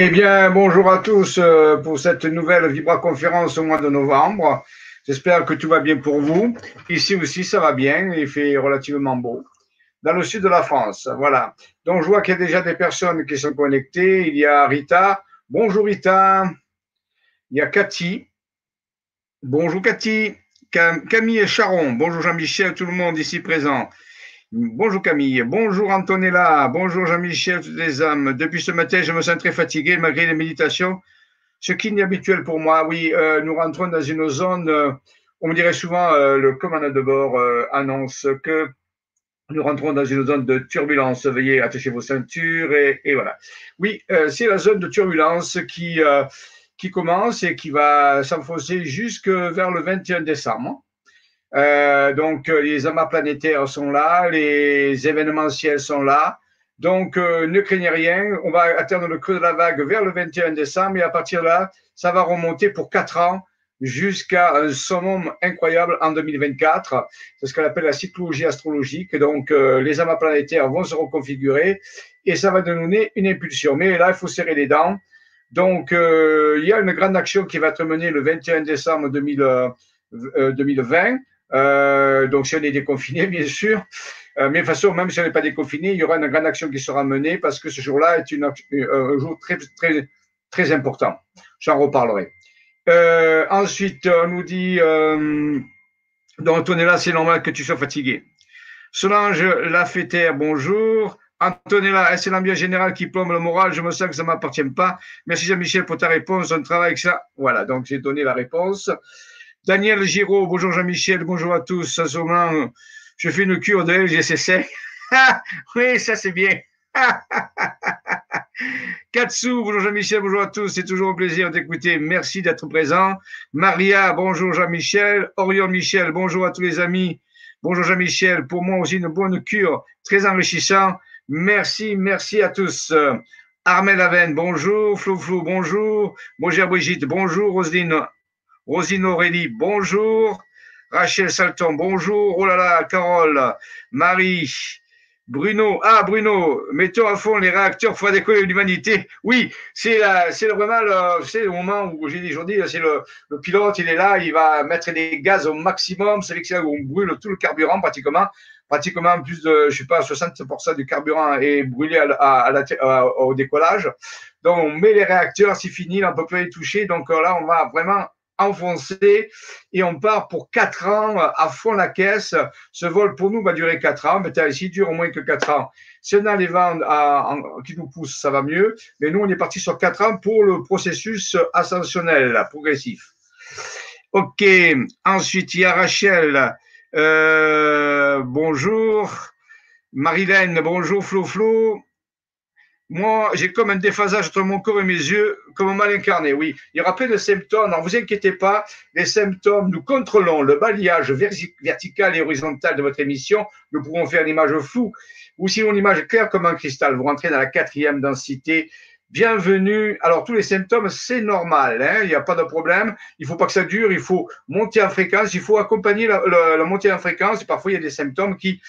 Eh bien, bonjour à tous euh, pour cette nouvelle Vibra conférence au mois de novembre. J'espère que tout va bien pour vous. Ici aussi, ça va bien. Il fait relativement beau. Dans le sud de la France, voilà. Donc, je vois qu'il y a déjà des personnes qui sont connectées. Il y a Rita. Bonjour Rita. Il y a Cathy. Bonjour Cathy. Camille et Charon. Bonjour Jean-Michel, tout le monde ici présent. Bonjour Camille, bonjour Antonella, bonjour Jean-Michel, toutes les âmes. Depuis ce matin, je me sens très fatigué malgré les méditations, ce qui n'est habituel pour moi. Oui, euh, nous rentrons dans une zone, euh, on me dirait souvent, euh, le commandant de bord annonce que nous rentrons dans une zone de turbulence. Veuillez attacher vos ceintures et, et voilà. Oui, c'est la zone de turbulence qui, qui commence et qui va s'enfoncer jusque vers le 21 décembre. Euh, donc, euh, les amas planétaires sont là, les événementiels sont là. Donc, euh, ne craignez rien. On va atteindre le creux de la vague vers le 21 décembre et à partir de là, ça va remonter pour quatre ans jusqu'à un summum incroyable en 2024. C'est ce qu'on appelle la cyclologie astrologique. Donc, les amas planétaires vont se reconfigurer et ça va donner une impulsion. Mais là, il faut serrer les dents. Donc, il y a une grande action qui va être menée le 21 décembre 2020 euh, donc, si on est déconfiné, bien sûr. Euh, mais de toute façon, même si on n'est pas déconfiné, il y aura une grande action qui sera menée parce que ce jour-là est euh, un jour très, très, très important. J'en reparlerai. Euh, ensuite, on nous dit, euh, donc là, c'est normal que tu sois fatigué. Solange Lafeter, bonjour. Antonella, c'est l'ambiance générale qui plombe le moral? Je me sens que ça ne m'appartient pas. Merci Jean-Michel pour ta réponse. On travaille avec ça. Voilà, donc j'ai donné la réponse. Daniel Giraud, bonjour Jean-Michel, bonjour à tous. je fais une cure de LGCC. oui, ça c'est bien. Katsu, bonjour Jean-Michel, bonjour à tous. C'est toujours un plaisir d'écouter. Merci d'être présent. Maria, bonjour Jean-Michel. Orion Michel, bonjour à tous les amis. Bonjour Jean-Michel. Pour moi aussi, une bonne cure, très enrichissant. Merci, merci à tous. Armel Aven, bonjour. Flou Flou, bonjour. Bonjour Brigitte, bonjour. Roselyne, Rosine Aurélie, bonjour. Rachel Salton, bonjour. Oh là là, Carole, Marie, Bruno. Ah, Bruno, mettons à fond les réacteurs pour décoller l'humanité. Oui, c'est vraiment le, le moment où j'ai dit aujourd'hui, c'est le, pilote, il est là, il va mettre des gaz au maximum. C'est là où on brûle tout le carburant pratiquement pratiquement plus de, je sais pas, 60% du carburant est brûlé à au décollage. Donc, on met les réacteurs, c'est fini, on peut plus les toucher. Donc là, on va vraiment enfoncé et on part pour quatre ans à fond la caisse. Ce vol pour nous va durer quatre ans, mais s'il dure au moins que quatre ans. Si on a les vents qui nous poussent, ça va mieux. Mais nous, on est parti sur quatre ans pour le processus ascensionnel, progressif. Ok. Ensuite, il y a Rachel. Euh, bonjour. Marilène, bonjour Flo Flo. Moi, j'ai comme un déphasage entre mon corps et mes yeux, comme un mal incarné, oui. Il plein de symptômes. Ne vous inquiétez pas, les symptômes, nous contrôlons le balayage vertical et horizontal de votre émission. Nous pourrons faire une image floue ou sinon une image claire comme un cristal. Vous rentrez dans la quatrième densité. Bienvenue. Alors, tous les symptômes, c'est normal. Hein il n'y a pas de problème. Il faut pas que ça dure. Il faut monter en fréquence. Il faut accompagner la, la montée en fréquence. parfois, il y a des symptômes qui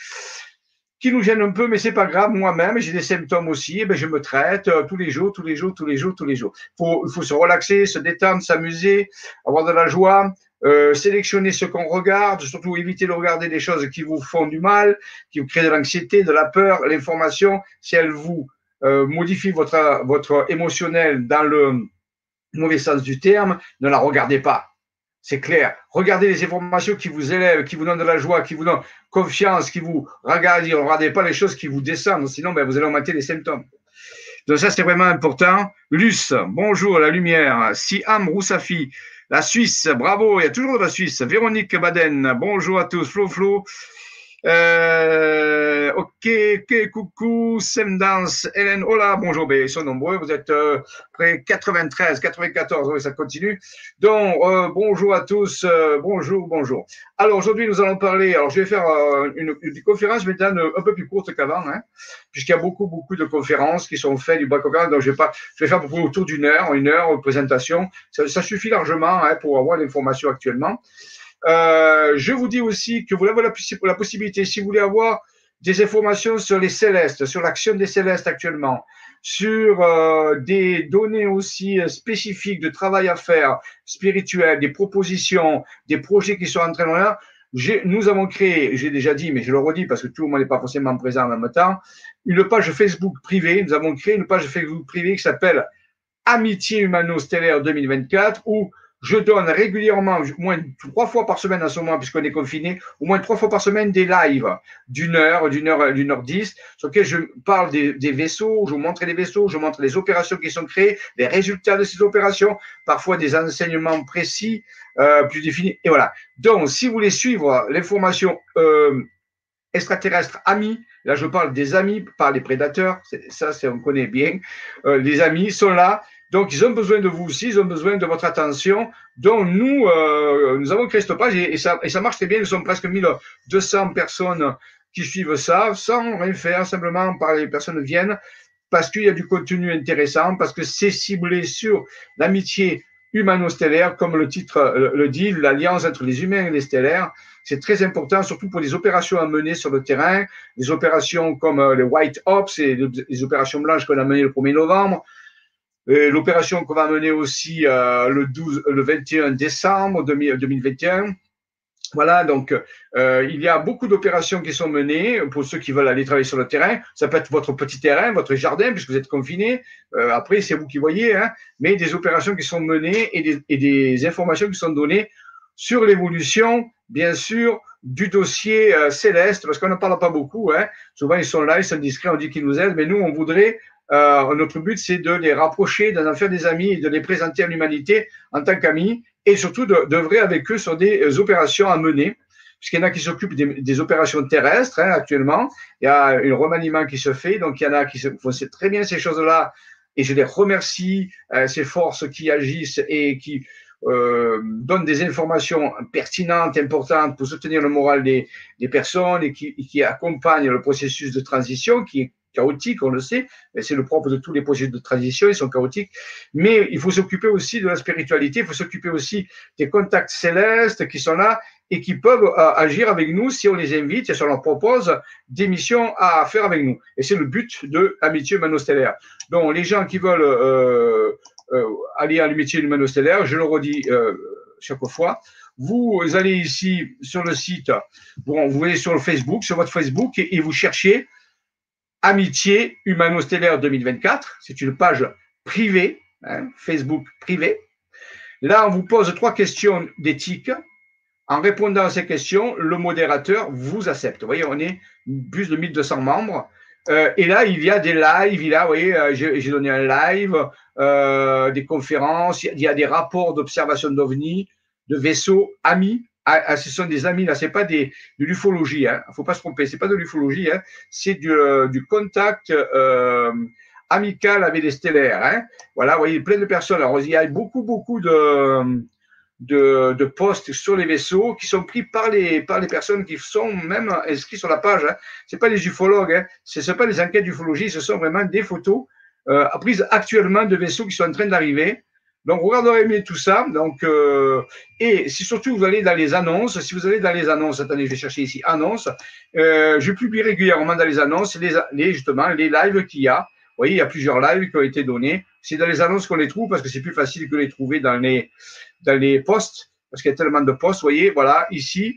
qui nous gêne un peu, mais c'est pas grave. Moi-même, j'ai des symptômes aussi. Et ben, je me traite euh, tous les jours, tous les jours, tous les jours, tous les jours. Faut, il faut se relaxer, se détendre, s'amuser, avoir de la joie, euh, sélectionner ce qu'on regarde, surtout éviter de regarder des choses qui vous font du mal, qui vous créent de l'anxiété, de la peur. L'information, si elle vous euh, modifie votre votre émotionnel dans le mauvais sens du terme, ne la regardez pas. C'est clair. Regardez les informations qui vous élèvent, qui vous donnent de la joie, qui vous donnent confiance, qui vous regardent. Ne regardez pas les choses qui vous descendent, sinon ben, vous allez augmenter les symptômes. Donc ça, c'est vraiment important. Luce, bonjour, la lumière. Siam Roussafi, la Suisse, bravo, il y a toujours de la Suisse. Véronique Baden, bonjour à tous. Flo Flo, euh, ok, ok, coucou, Semdance, Hélène, hola, bonjour, ben, ils sont nombreux, vous êtes euh, près 93, 94, oui, ça continue. Donc, euh, bonjour à tous, euh, bonjour, bonjour. Alors, aujourd'hui, nous allons parler, alors je vais faire une, une, conférence maintenant un peu plus courte qu'avant, hein, puisqu'il y a beaucoup, beaucoup de conférences qui sont faites du bac donc je vais pas, je vais faire autour d'une heure, une heure de présentation, ça, ça suffit largement hein, pour avoir l'information actuellement. Euh, je vous dis aussi que vous avez la, possibilité, si vous voulez avoir des informations sur les célestes, sur l'action des célestes actuellement, sur euh, des données aussi spécifiques de travail à faire, spirituel, des propositions, des projets qui sont en train de là, nous avons créé, j'ai déjà dit, mais je le redis parce que tout le monde n'est pas forcément présent en même temps, une page Facebook privée. Nous avons créé une page Facebook privée qui s'appelle Amitié Humano-Stellaire 2024 où je donne régulièrement, au moins trois fois par semaine en ce moment, puisqu'on est confiné, au moins trois fois par semaine des lives d'une heure, d'une heure, d'une heure dix, sur lesquels je parle des, des, vaisseaux, je vous montre les vaisseaux, je montre les opérations qui sont créées, les résultats de ces opérations, parfois des enseignements précis, euh, plus définis. Et voilà. Donc, si vous voulez suivre l'information euh, extraterrestre amis, là je parle des amis, pas les prédateurs, ça c'est on connaît bien, euh, les amis sont là donc, ils ont besoin de vous aussi, ils ont besoin de votre attention. Donc, nous, euh, nous avons créé cette page et, ça, et ça marche très bien. Nous sommes presque 1200 personnes qui suivent ça sans rien faire, simplement par les personnes viennent parce qu'il y a du contenu intéressant, parce que c'est ciblé sur l'amitié humano-stellaire, comme le titre le dit, l'alliance entre les humains et les stellaires. C'est très important, surtout pour les opérations à mener sur le terrain, les opérations comme euh, les White Ops et les opérations blanches qu'on a menées le 1er novembre, L'opération qu'on va mener aussi euh, le 12, le 21 décembre 2021. Voilà, donc euh, il y a beaucoup d'opérations qui sont menées pour ceux qui veulent aller travailler sur le terrain. Ça peut être votre petit terrain, votre jardin, puisque vous êtes confiné. Euh, après, c'est vous qui voyez, hein, mais des opérations qui sont menées et des, informations qui sont données sur l'évolution, bien sûr, du dossier céleste, parce qu'on n'en parle pas beaucoup. Hein. Souvent, ils sont là, ils sont discrets, on dit qu'ils nous aident, mais nous, on voudrait euh, notre but, c'est de les rapprocher, d'en faire des amis et de les présenter à l'humanité en tant qu'amis et surtout d'œuvrer avec eux sur des euh, opérations à mener. Puisqu'il y en a qui s'occupent des, opérations terrestres hein, actuellement. Il y a un remaniement qui se fait, donc il y en a qui font très bien ces choses-là. Et je les remercie, euh, ces forces qui agissent et qui euh, donnent des informations pertinentes, importantes pour soutenir le moral des, des personnes et qui, et qui accompagnent le processus de transition qui est chaotiques, on le sait, c'est le propre de tous les projets de transition, ils sont chaotiques, mais il faut s'occuper aussi de la spiritualité, il faut s'occuper aussi des contacts célestes qui sont là et qui peuvent euh, agir avec nous si on les invite et si on leur propose des missions à faire avec nous. Et c'est le but de l'amitié humano-stellaire. Donc les gens qui veulent euh, euh, aller à l'amitié humano-stellaire, je le redis chaque fois, vous allez ici sur le site, vous allez sur le Facebook, sur votre Facebook et vous cherchez Amitié Humano-Stellaire 2024. C'est une page privée, hein, Facebook privé. Là, on vous pose trois questions d'éthique. En répondant à ces questions, le modérateur vous accepte. Vous voyez, on est plus de 1200 membres. Euh, et là, il y a des lives. Il y a, vous voyez, euh, j'ai donné un live, euh, des conférences. Il y a des rapports d'observation d'OVNI, de vaisseaux amis. Ah, ah, ce sont des amis là, c'est pas des, de l'ufologie, hein. Faut pas se tromper, c'est pas de l'ufologie, hein. C'est du, euh, contact euh, amical avec les stellaires, hein. Voilà, vous voyez, plein de personnes. Il y a beaucoup, beaucoup de, de, postes sur les vaisseaux qui sont pris par les, par les personnes qui sont même inscrites sur la page. Hein. C'est pas les ufologues, hein. Ce sont pas les enquêtes d'ufologie, ce sont vraiment des photos euh, prises actuellement de vaisseaux qui sont en train d'arriver. Donc, regardez bien tout ça. Donc, euh, et si surtout vous allez dans les annonces, si vous allez dans les annonces, attendez, je vais chercher ici annonces. Euh, je publie régulièrement dans les annonces les, les justement les lives qu'il y a. Vous voyez, il y a plusieurs lives qui ont été donnés. C'est dans les annonces qu'on les trouve parce que c'est plus facile que les trouver dans les dans les posts parce qu'il y a tellement de posts. Vous voyez, voilà, ici,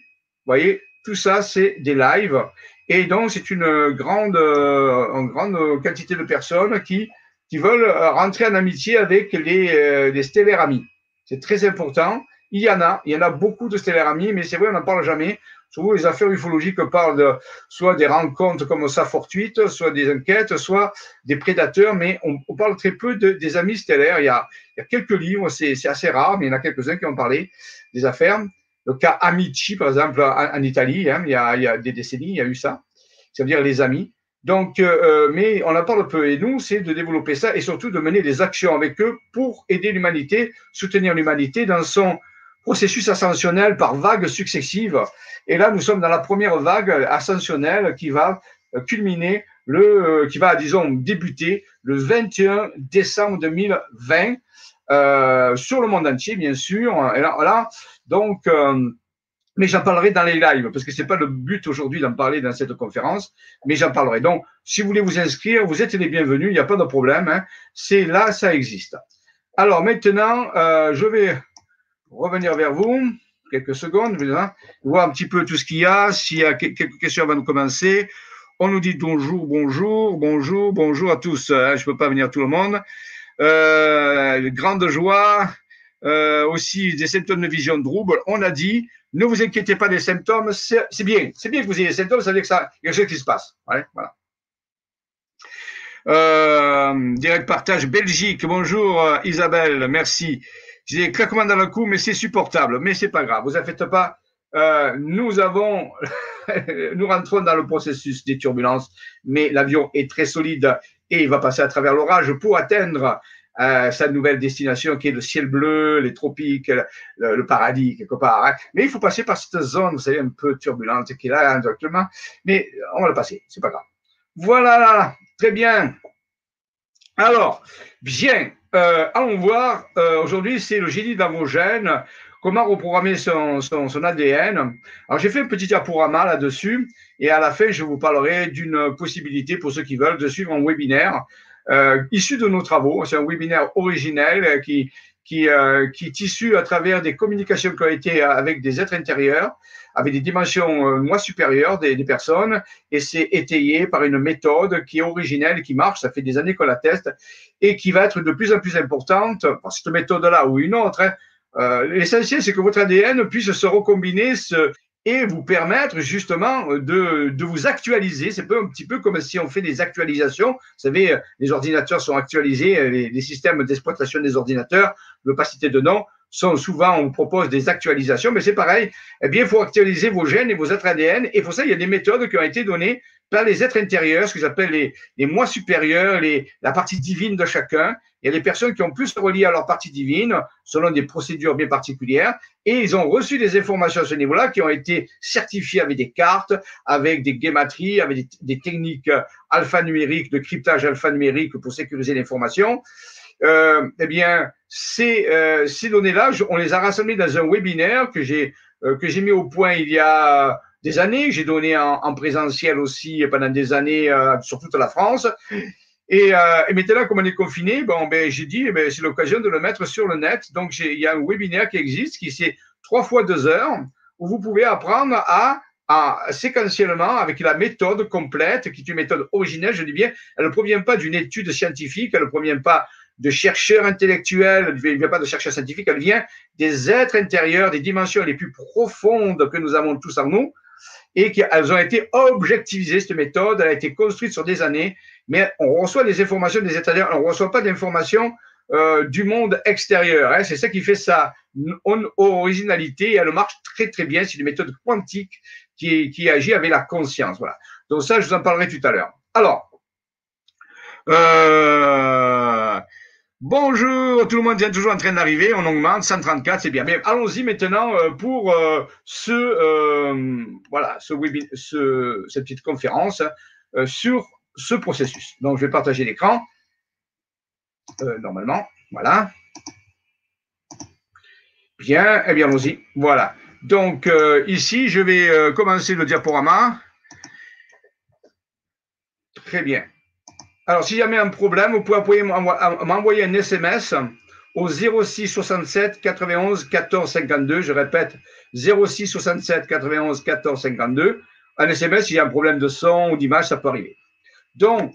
vous voyez, tout ça c'est des lives. Et donc, c'est une grande, euh, une grande quantité de personnes qui qui veulent euh, rentrer en amitié avec les, euh, les stellaires amis. C'est très important. Il y en a, il y en a beaucoup de stellaires amis, mais c'est vrai, on n'en parle jamais. Souvent, les affaires ufologiques parlent soit des rencontres comme ça fortuites, soit des enquêtes, soit des prédateurs, mais on, parle très peu de, des amis stellaires. Il y a, quelques livres, c'est assez rare, mais il y en a quelques-uns qui ont parlé des affaires. Le cas Amici, par exemple, en, Italie, hein, il, y a, il y a des décennies, il y a eu ça. Ça veut dire les amis. Donc, euh, euh, mais on en parle peu. Et nous, c'est de développer ça et surtout de mener des actions avec eux pour aider l'humanité, soutenir l'humanité dans son processus ascensionnel par vagues successives. Et là, nous sommes dans la première vague ascensionnelle qui va euh, culminer le, qui va, disons, débuter le 21 décembre 2020 euh, sur le monde entier, bien sûr. Et là. Donc, euh, mais j'en parlerai dans les lives, parce que c'est pas le but aujourd'hui d'en parler dans cette conférence, mais j'en parlerai. Donc, si vous voulez vous inscrire, vous êtes les bienvenus, il n'y a pas de problème. Hein. C'est là, ça existe. Alors maintenant, euh, je vais revenir vers vous quelques secondes, voir un petit peu tout ce qu'il y a, s'il y a quelques questions avant de commencer. On nous dit bonjour, bonjour, bonjour, bonjour à tous. Hein. Je ne peux pas venir tout le monde. Euh, grande joie, euh, aussi des symptômes de vision trouble. On a dit, ne vous inquiétez pas des symptômes, c'est bien. C'est bien que vous ayez des symptômes, ça veut dire que ça, y a quelque chose qui se passe. voilà. Euh, direct partage Belgique. Bonjour euh, Isabelle, merci. J'ai des claquements dans le cou, mais c'est supportable. Mais c'est pas grave. Vous en faites pas. Euh, nous avons, nous rentrons dans le processus des turbulences, mais l'avion est très solide et il va passer à travers l'orage pour atteindre euh, sa nouvelle destination qui est le ciel bleu, les tropiques, le, paradis quelque part. Hein. Mais il faut passer par cette zone, vous savez, un peu turbulente qui est là actuellement. Mais on va le passer, c'est pas grave. Voilà, très bien. Alors, bien, euh, allons voir. Euh, aujourd'hui, c'est le génie dans vos gènes. Comment reprogrammer son, son, son ADN. Alors, j'ai fait un petit diaporama là-dessus. Et à la fin, je vous parlerai d'une possibilité pour ceux qui veulent de suivre un webinaire euh, issu de nos travaux. C'est un webinaire originel qui, qui, euh, qui est issu à travers des communications qui ont été avec des êtres intérieurs, avec des dimensions euh, moins supérieures des, personnes, et c'est étayé par une méthode qui est originelle, qui marche, ça fait des années qu'on la teste, et qui va être de plus en plus importante, cette méthode-là ou une autre. Hein. Euh, L'essentiel, c'est que votre ADN puisse se recombiner, se, et vous permettre justement de, de vous actualiser. C'est un petit peu comme si on fait des actualisations. Vous savez, les ordinateurs sont actualisés, les, les systèmes d'exploitation des ordinateurs, je ne veux pas citer de nom, sont souvent, on vous propose des actualisations, mais c'est pareil. Eh bien, il faut actualiser vos gènes et vos êtres ADN. Et pour ça, il y a des méthodes qui ont été données par les êtres intérieurs, ce que j'appelle les, les moi supérieurs, les, la partie divine de chacun. Il y a des personnes qui ont plus relié à leur partie divine selon des procédures bien particulières et ils ont reçu des informations à ce niveau-là qui ont été certifiées avec des cartes, avec des guématries, avec des, des techniques alphanumériques, de cryptage alphanumérique pour sécuriser l'information. Euh, eh bien, ces, euh, ces données-là, on les a rassemblées dans un webinaire que j'ai euh, que j'ai mis au point il y a des années. J'ai donné en, en, présentiel aussi pendant des années euh, sur toute la France. Et, euh, et maintenant, comme on est confiné, bon, ben, j'ai dit, eh ben, c'est l'occasion de le mettre sur le net. Donc, il y a un webinaire qui existe, qui c'est trois fois deux heures, où vous pouvez apprendre à à, séquentiellement avec la méthode complète, qui est une méthode originelle, je dis bien, elle ne provient pas d'une étude scientifique, elle ne provient pas de chercheurs intellectuels, elle ne vient pas de chercheurs scientifiques, elle vient des êtres intérieurs, des dimensions les plus profondes que nous avons tous en nous, et qu'elles ont été objectivisées, cette méthode, elle a été construite sur des années, mais on reçoit des informations des états on ne reçoit pas d'informations euh, du monde extérieur. Hein. C'est ça qui fait sa originalité, elle marche très très bien, c'est une méthode quantique qui, qui agit avec la conscience. Voilà. Donc ça, je vous en parlerai tout à l'heure. Alors, euh, Bonjour, tout le monde vient toujours en train d'arriver, on augmente, 134, c'est bien. Mais allons-y maintenant euh, pour euh, ce, euh, voilà, ce, ce, cette petite conférence sur ce processus. Donc, je vais partager l'écran, normalement, voilà. Bien, eh bien, allons-y, voilà. Donc, ici, je vais commencer le diaporama. Très bien. Alors, si jamais un problème, vous pouvez m'envoyer un SMS au 06 67 91 14 52. Je répète, 06 67 91 14 52. Un SMS, s'il y a un problème de son ou d'image, ça peut arriver. Donc,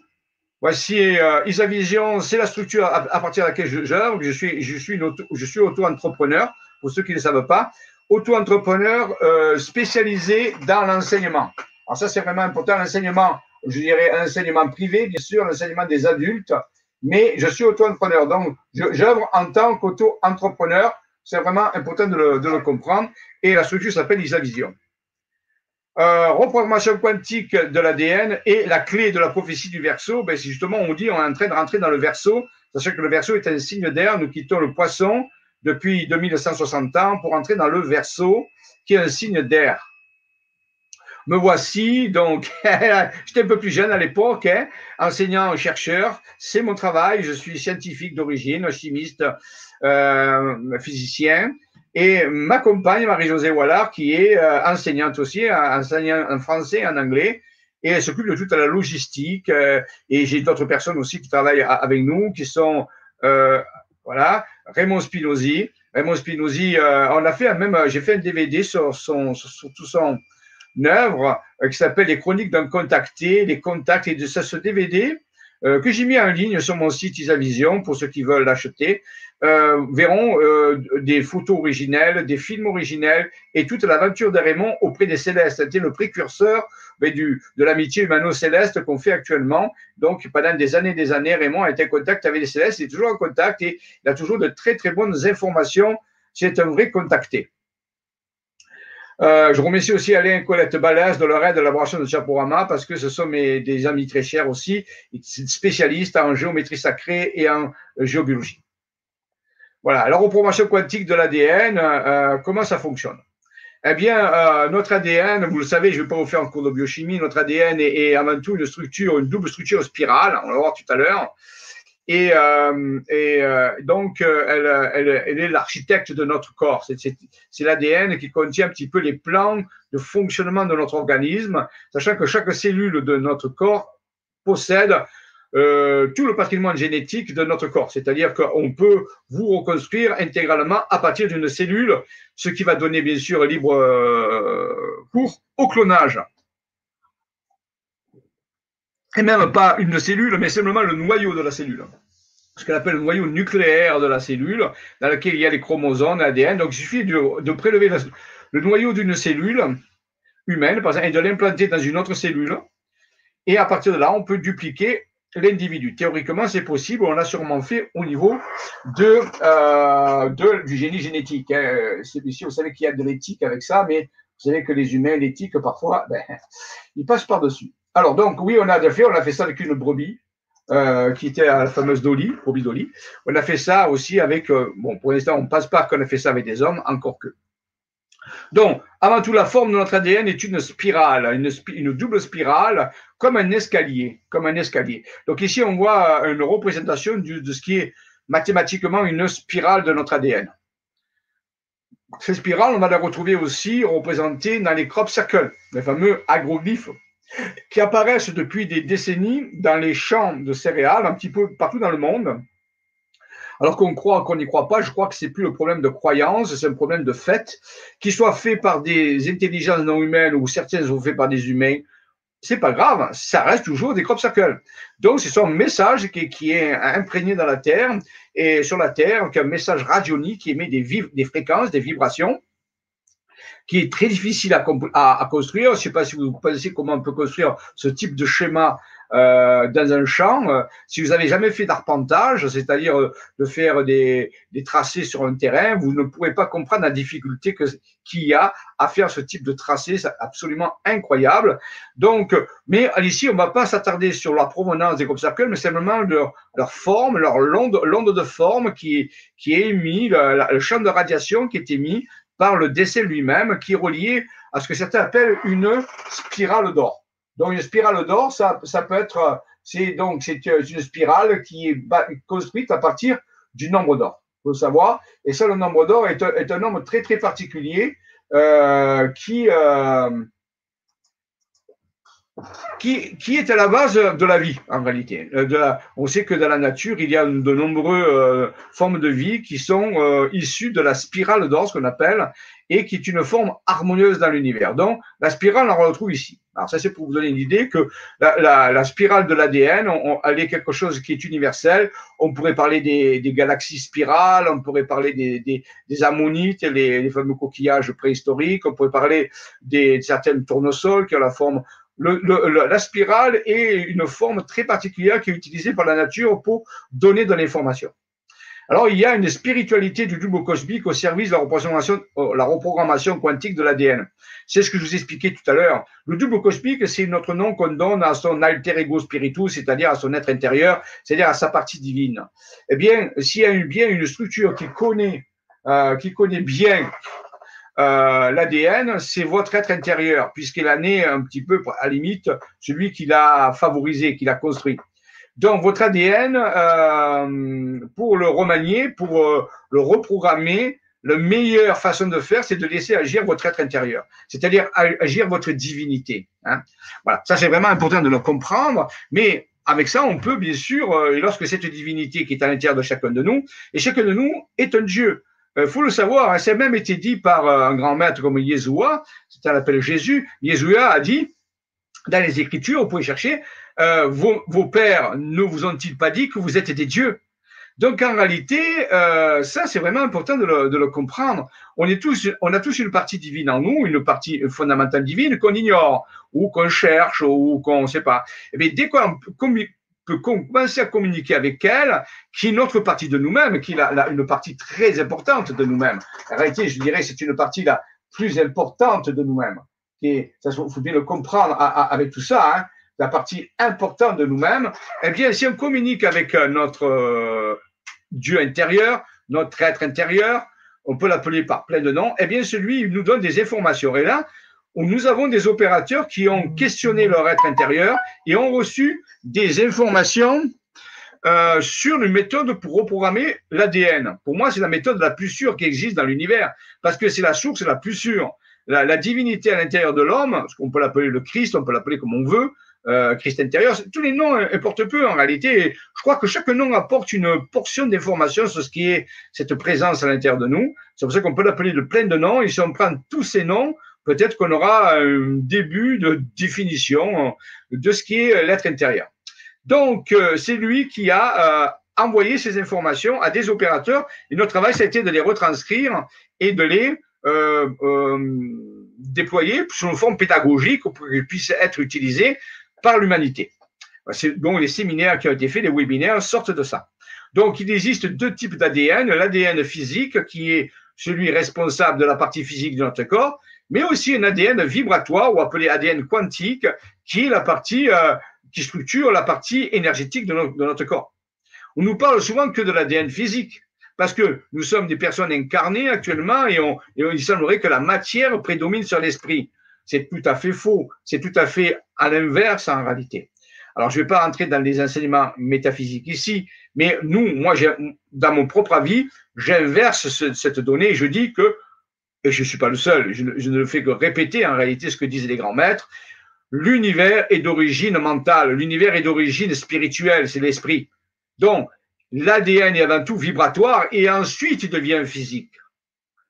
voici euh, Isavision, c'est la structure à, partir de laquelle j'œuvre. Je suis, je suis, je suis auto-entrepreneur, pour ceux qui ne savent pas. Auto-entrepreneur euh, spécialisé dans l'enseignement. Alors ça, c'est vraiment important, l'enseignement je dirais, un enseignement privé, bien sûr, l'enseignement des adultes, mais je suis auto-entrepreneur. Donc, j'œuvre en tant qu'auto-entrepreneur. C'est vraiment important de le, comprendre. Et la structure s'appelle Isavision. Euh, reprogrammation quantique de l'ADN et la clé de la prophétie du verso, ben, c'est justement, on dit, on est en train de rentrer dans le verso, sachant que le verso est un signe d'air. Nous quittons le poisson depuis 2160 ans pour entrer dans le verso, qui est un signe d'air me voici, donc j'étais un peu plus jeune à l'époque, hein, enseignant-chercheur, c'est mon travail, je suis scientifique d'origine, chimiste, euh, physicien, Et ma compagne, Marie-Josée Wallard, qui est euh, enseignante aussi, enseignante en français en anglais, et elle s'occupe de toute la logistique. Euh, et j'ai d'autres personnes aussi qui travaillent avec nous, qui sont, voilà, Raymond Spinozzi. Raymond Spinozzi, on a fait même, j'ai fait un DVD sur, sur, tout son œuvre qui s'appelle Les Chroniques d'un contacté, les contacts, et de ce DVD, euh, que j'ai mis en ligne sur mon site Isavision pour ceux qui veulent l'acheter, euh, verront euh, des photos originelles, des films originels et toute l'aventure de Raymond auprès des Célestes. C'était le précurseur ben, du, de l'amitié humano-céleste qu'on fait actuellement. Donc, pendant des années et des années, Raymond a été en contact avec les Célestes, il est toujours en contact et il a toujours de très, très bonnes informations. C'est un vrai contacté. Euh, je remercie aussi Alain et Colette Balès de leur aide à l'élaboration de Chaporama parce que ce sont mes, des amis très chers aussi, spécialistes en géométrie sacrée et en géobiologie. Voilà, alors reprogrammation quantique de l'ADN, euh, comment ça fonctionne? Eh bien, euh, notre ADN, vous le savez, je ne vais pas vous faire un cours de biochimie, notre ADN est, est, avant tout une structure, une double structure spirale, on va voir tout à l'heure. Et, euh, euh, donc, euh, elle, est l'architecte de notre corps. C'est l'ADN qui contient un petit peu les plans de fonctionnement de notre organisme, sachant que chaque cellule de notre corps possède tout le patrimoine génétique de notre corps. C'est-à-dire qu'on peut vous reconstruire intégralement à partir d'une cellule, ce qui va donner bien sûr libre cours au clonage. Et même pas une cellule, mais simplement le noyau de la cellule ce qu'on appelle le noyau nucléaire de la cellule, dans lequel il y a les chromosomes, l'ADN. Donc, il suffit de, prélever le noyau d'une cellule humaine, par exemple, et de l'implanter dans une autre cellule. Et à partir de là, on peut dupliquer l'individu. Théoriquement, c'est possible. On l'a sûrement fait au niveau euh, du génie génétique. Hein. Ici, vous savez qu'il y a de l'éthique avec ça, mais vous savez que les humains, l'éthique, parfois, ben, ils passent par-dessus. Alors, donc, oui, on a fait, on a fait ça avec une brebis. Euh, qui était la fameuse Dolly, Bobby Dolly. On a fait ça aussi avec, euh, bon, pour l'instant, on passe pas qu'on a fait ça avec des hommes, encore que. Donc, avant tout, la forme de notre ADN est une spirale, une, double spirale, comme un escalier, comme un escalier. Donc ici, on voit une représentation de ce qui est mathématiquement une spirale de notre ADN. Ces spirales, on va la retrouver aussi représentées dans les crop circles, les fameux agroglyphes qui apparaissent depuis des décennies dans les champs de céréales, un petit peu partout dans le monde. Alors qu'on croit qu'on n'y croit pas, je crois que c'est plus le problème de croyance, c'est un problème de fait, qu'il soit fait par des intelligences non humaines ou certains sont faits par des humains. C'est pas grave, ça reste toujours des crop circles. Donc, c'est un message qui, est imprégné dans la Terre et sur la Terre, est un message radionique qui émet des fréquences, des vibrations qui est très difficile à, à, à construire. Je ne sais pas si vous pensez comment on peut construire ce type de schéma euh, dans un champ. Euh, si vous avez jamais fait d'arpentage, c'est-à-dire euh, de faire des, des, tracés sur un terrain, vous ne pourrez pas comprendre la difficulté qu'il y a à faire ce type de tracé. C'est absolument incroyable. Donc, mais ici, on ne va pas s'attarder sur la provenance des groupes cercles, mais simplement leur, leur forme, leur l'onde de forme qui, qui est émis, le, le champ de radiation qui est émis par le décès lui-même, qui est relié à ce que certains appellent une spirale d'or. Donc une spirale d'or, ça, ça peut être, c'est donc c'est une spirale qui est construite à partir du nombre d'or. Faut savoir. Et ça, le nombre d'or est, est, un nombre très très particulier euh, qui euh, qui, qui, est à la base de la vie, en réalité. Euh, on sait que dans la nature, il y a de nombreuses euh, formes de vie qui sont euh, issues de la spirale d'or, ce qu'on appelle, et qui est une forme harmonieuse dans l'univers. Donc, la spirale, on la retrouve ici. Alors, ça, c'est pour vous donner une idée que la, spirale de l'ADN, elle est quelque chose qui est universel. On pourrait parler des, galaxies spirales, on pourrait parler des ammonites, les, les, fameux coquillages préhistoriques, on pourrait parler des certaines tournesols qui ont la forme la spirale est une forme très particulière qui est utilisée par la nature pour donner de l'information. Alors, il y a une spiritualité du double cosmique au service de la reprogrammation, euh, quantique de l'ADN. C'est ce que je vous expliquais tout à l'heure. Le double cosmique, c'est notre nom qu'on donne à son alter ego spiritus, c'est-à-dire à son être intérieur, c'est-à-dire à sa partie divine. Eh bien, s'il y a bien une structure qui connaît, euh, qui connaît bien euh, l'ADN, c'est votre être intérieur, puisqu'il en est un petit peu, à limite, celui qui l'a favorisé, qui l'a construit. Donc, votre ADN, euh, pour le remanier, pour euh, le reprogrammer, la meilleure façon de faire, c'est de laisser agir votre être intérieur, c'est-à-dire agir votre divinité. Hein. Voilà, ça c'est vraiment important de le comprendre, mais avec ça, on peut bien sûr, euh, lorsque cette divinité qui est à l'intérieur de chacun de nous, et chacun de nous est un Dieu. Euh, faut le savoir, hein, ça a même été dit par euh, un grand maître comme Yeshua, c'est un appel Jésus. Yeshua a dit, dans les Écritures, vous pouvez chercher, vos, vos pères ne vous ont-ils pas dit que vous êtes des dieux? Donc en réalité, euh, ça c'est vraiment important de le, de le, comprendre. On est tous, on a tous une partie divine en nous, une partie fondamentale divine qu'on ignore ou qu'on cherche ou qu'on ne sait pas. Et eh bien dès qu'on peut commencer à communiquer avec elle, qui est une autre partie de nous-mêmes, qui est la, une partie très importante de nous-mêmes. En réalité, je dirais, c'est une partie la plus importante de nous-mêmes. Il faut bien le comprendre avec tout ça. Hein, la partie importante de nous-mêmes, eh bien, si on communique avec euh, notre euh, Dieu intérieur, notre être intérieur, on peut l'appeler par plein de noms, eh bien celui il nous donne des informations. Et là, nous avons des opérateurs qui ont questionné leur être intérieur et ont reçu des informations euh, sur une méthode pour reprogrammer l'ADN. Pour moi, c'est la méthode la plus sûre qui existe dans l'univers, parce que c'est la source la plus sûre. La, divinité à l'intérieur de l'homme, ce qu'on peut l'appeler le Christ, on peut l'appeler comme on veut, euh, Christ intérieur. Tous les noms importent peu en réalité. Je crois que chaque nom apporte une portion d'information sur ce qui est cette présence à l'intérieur de nous. C'est pour ça qu'on peut l'appeler de plein de noms. Et si on prend tous ces noms, peut-être qu'on aura un début de définition de ce qui est l'être intérieur. Donc, euh, c'est lui qui a euh, envoyé ces informations à des opérateurs. Et notre travail, ça a été de les retranscrire et de les euh, déployer sous une forme pédagogique pour qu'ils puissent être utilisés par l'humanité. Donc, les séminaires qui ont été faits, les webinaires sortent de ça. Donc, il existe deux types d'ADN. L'ADN physique, qui est celui responsable de la partie physique de notre corps, mais aussi un ADN vibratoire, ou appelé ADN quantique, qui est la partie euh, qui structure la partie énergétique de notre, corps. On nous parle souvent que de l'ADN physique, parce que nous sommes des personnes incarnées actuellement et, on, et il semblerait que la matière prédomine sur l'esprit. C'est tout à fait faux. C'est tout à fait à l'inverse en réalité. Alors, je ne vais pas rentrer dans les enseignements métaphysiques ici, mais nous, moi, dans mon propre avis, j'inverse cette donnée et je dis que, je ne suis pas le seul, je ne, fais que répéter en réalité ce que disent les grands maîtres, l'univers est d'origine mentale, l'univers est d'origine spirituelle, c'est l'esprit. Donc, l'ADN est avant tout vibratoire et ensuite il devient physique.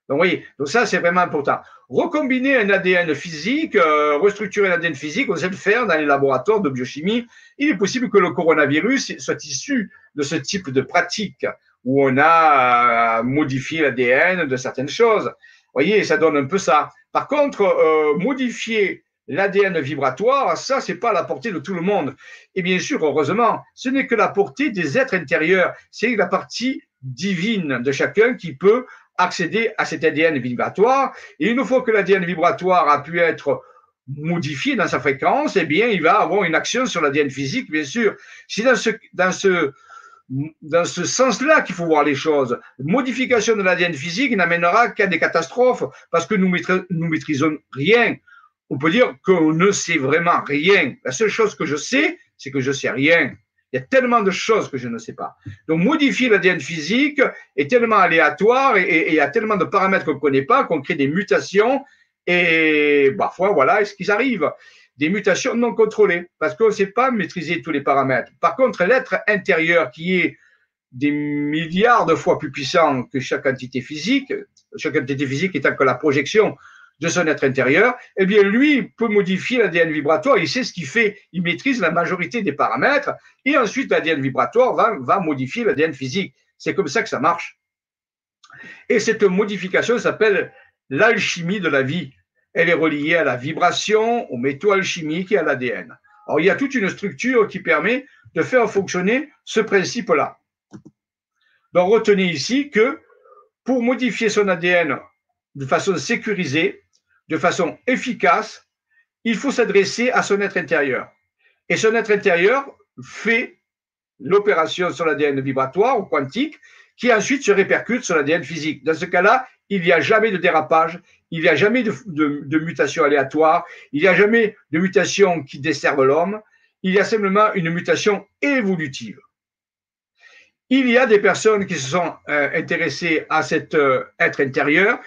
Donc, voyez, donc ça, c'est vraiment important. Recombiner un ADN physique, euh, restructurer un ADN physique, on sait le faire dans les laboratoires de biochimie. Il est possible que le coronavirus soit issu de ce type de pratique où on a euh, modifié l'ADN de certaines choses. Voyez, ça donne un peu ça. Par contre, euh, modifier l'ADN vibratoire, ça, c'est pas la portée de tout le monde. Et bien sûr, heureusement, ce n'est que la portée des êtres intérieurs. C'est la partie divine de chacun qui peut accéder à cet ADN vibratoire. Et une fois que l'ADN vibratoire a pu être modifié dans sa fréquence, eh bien, il va avoir une action sur l'ADN physique, bien sûr. Ce, dans ce, dans ce sens-là qu'il faut voir les choses. Modification de l'ADN physique n'amènera qu'à des catastrophes parce que nous, nous maîtrisons rien. On peut dire qu'on ne sait vraiment rien. La seule chose que je sais, c'est que je sais rien. Il y a tellement de choses que je ne sais pas. Donc, modifier l'ADN physique est tellement aléatoire et, il y a tellement de paramètres qu'on ne connaît pas qu'on crée des mutations et parfois, voilà, ce qui arrive. Des mutations non contrôlées parce qu'on ne sait pas maîtriser tous les paramètres. Par contre, l'être intérieur qui est des milliards de fois plus puissant que chaque entité physique, chaque entité physique étant que la projection de son être intérieur, eh bien, lui peut modifier l'ADN vibratoire. Il sait ce qu'il fait. Il maîtrise la majorité des paramètres. Et ensuite, l'ADN vibratoire va, va modifier l'ADN physique. C'est comme ça que ça marche. Et cette modification s'appelle l'alchimie de la vie. Elle est reliée à la vibration, aux métaux alchimiques et à l'ADN. Alors, il y a toute une structure qui permet de faire fonctionner ce principe-là. Donc, retenez ici que pour modifier son ADN de façon sécurisée, de façon efficace, il faut s'adresser à son être intérieur. Et son être intérieur fait l'opération sur l'ADN vibratoire ou quantique qui ensuite se répercute sur l'ADN physique. Dans ce cas-là, il n'y a jamais de dérapage, il n'y a jamais de, mutation aléatoire, il n'y a jamais de mutation qui desserve l'homme, il y a simplement une mutation évolutive. Il y a des personnes qui se sont euh, intéressées à cet euh, être intérieur.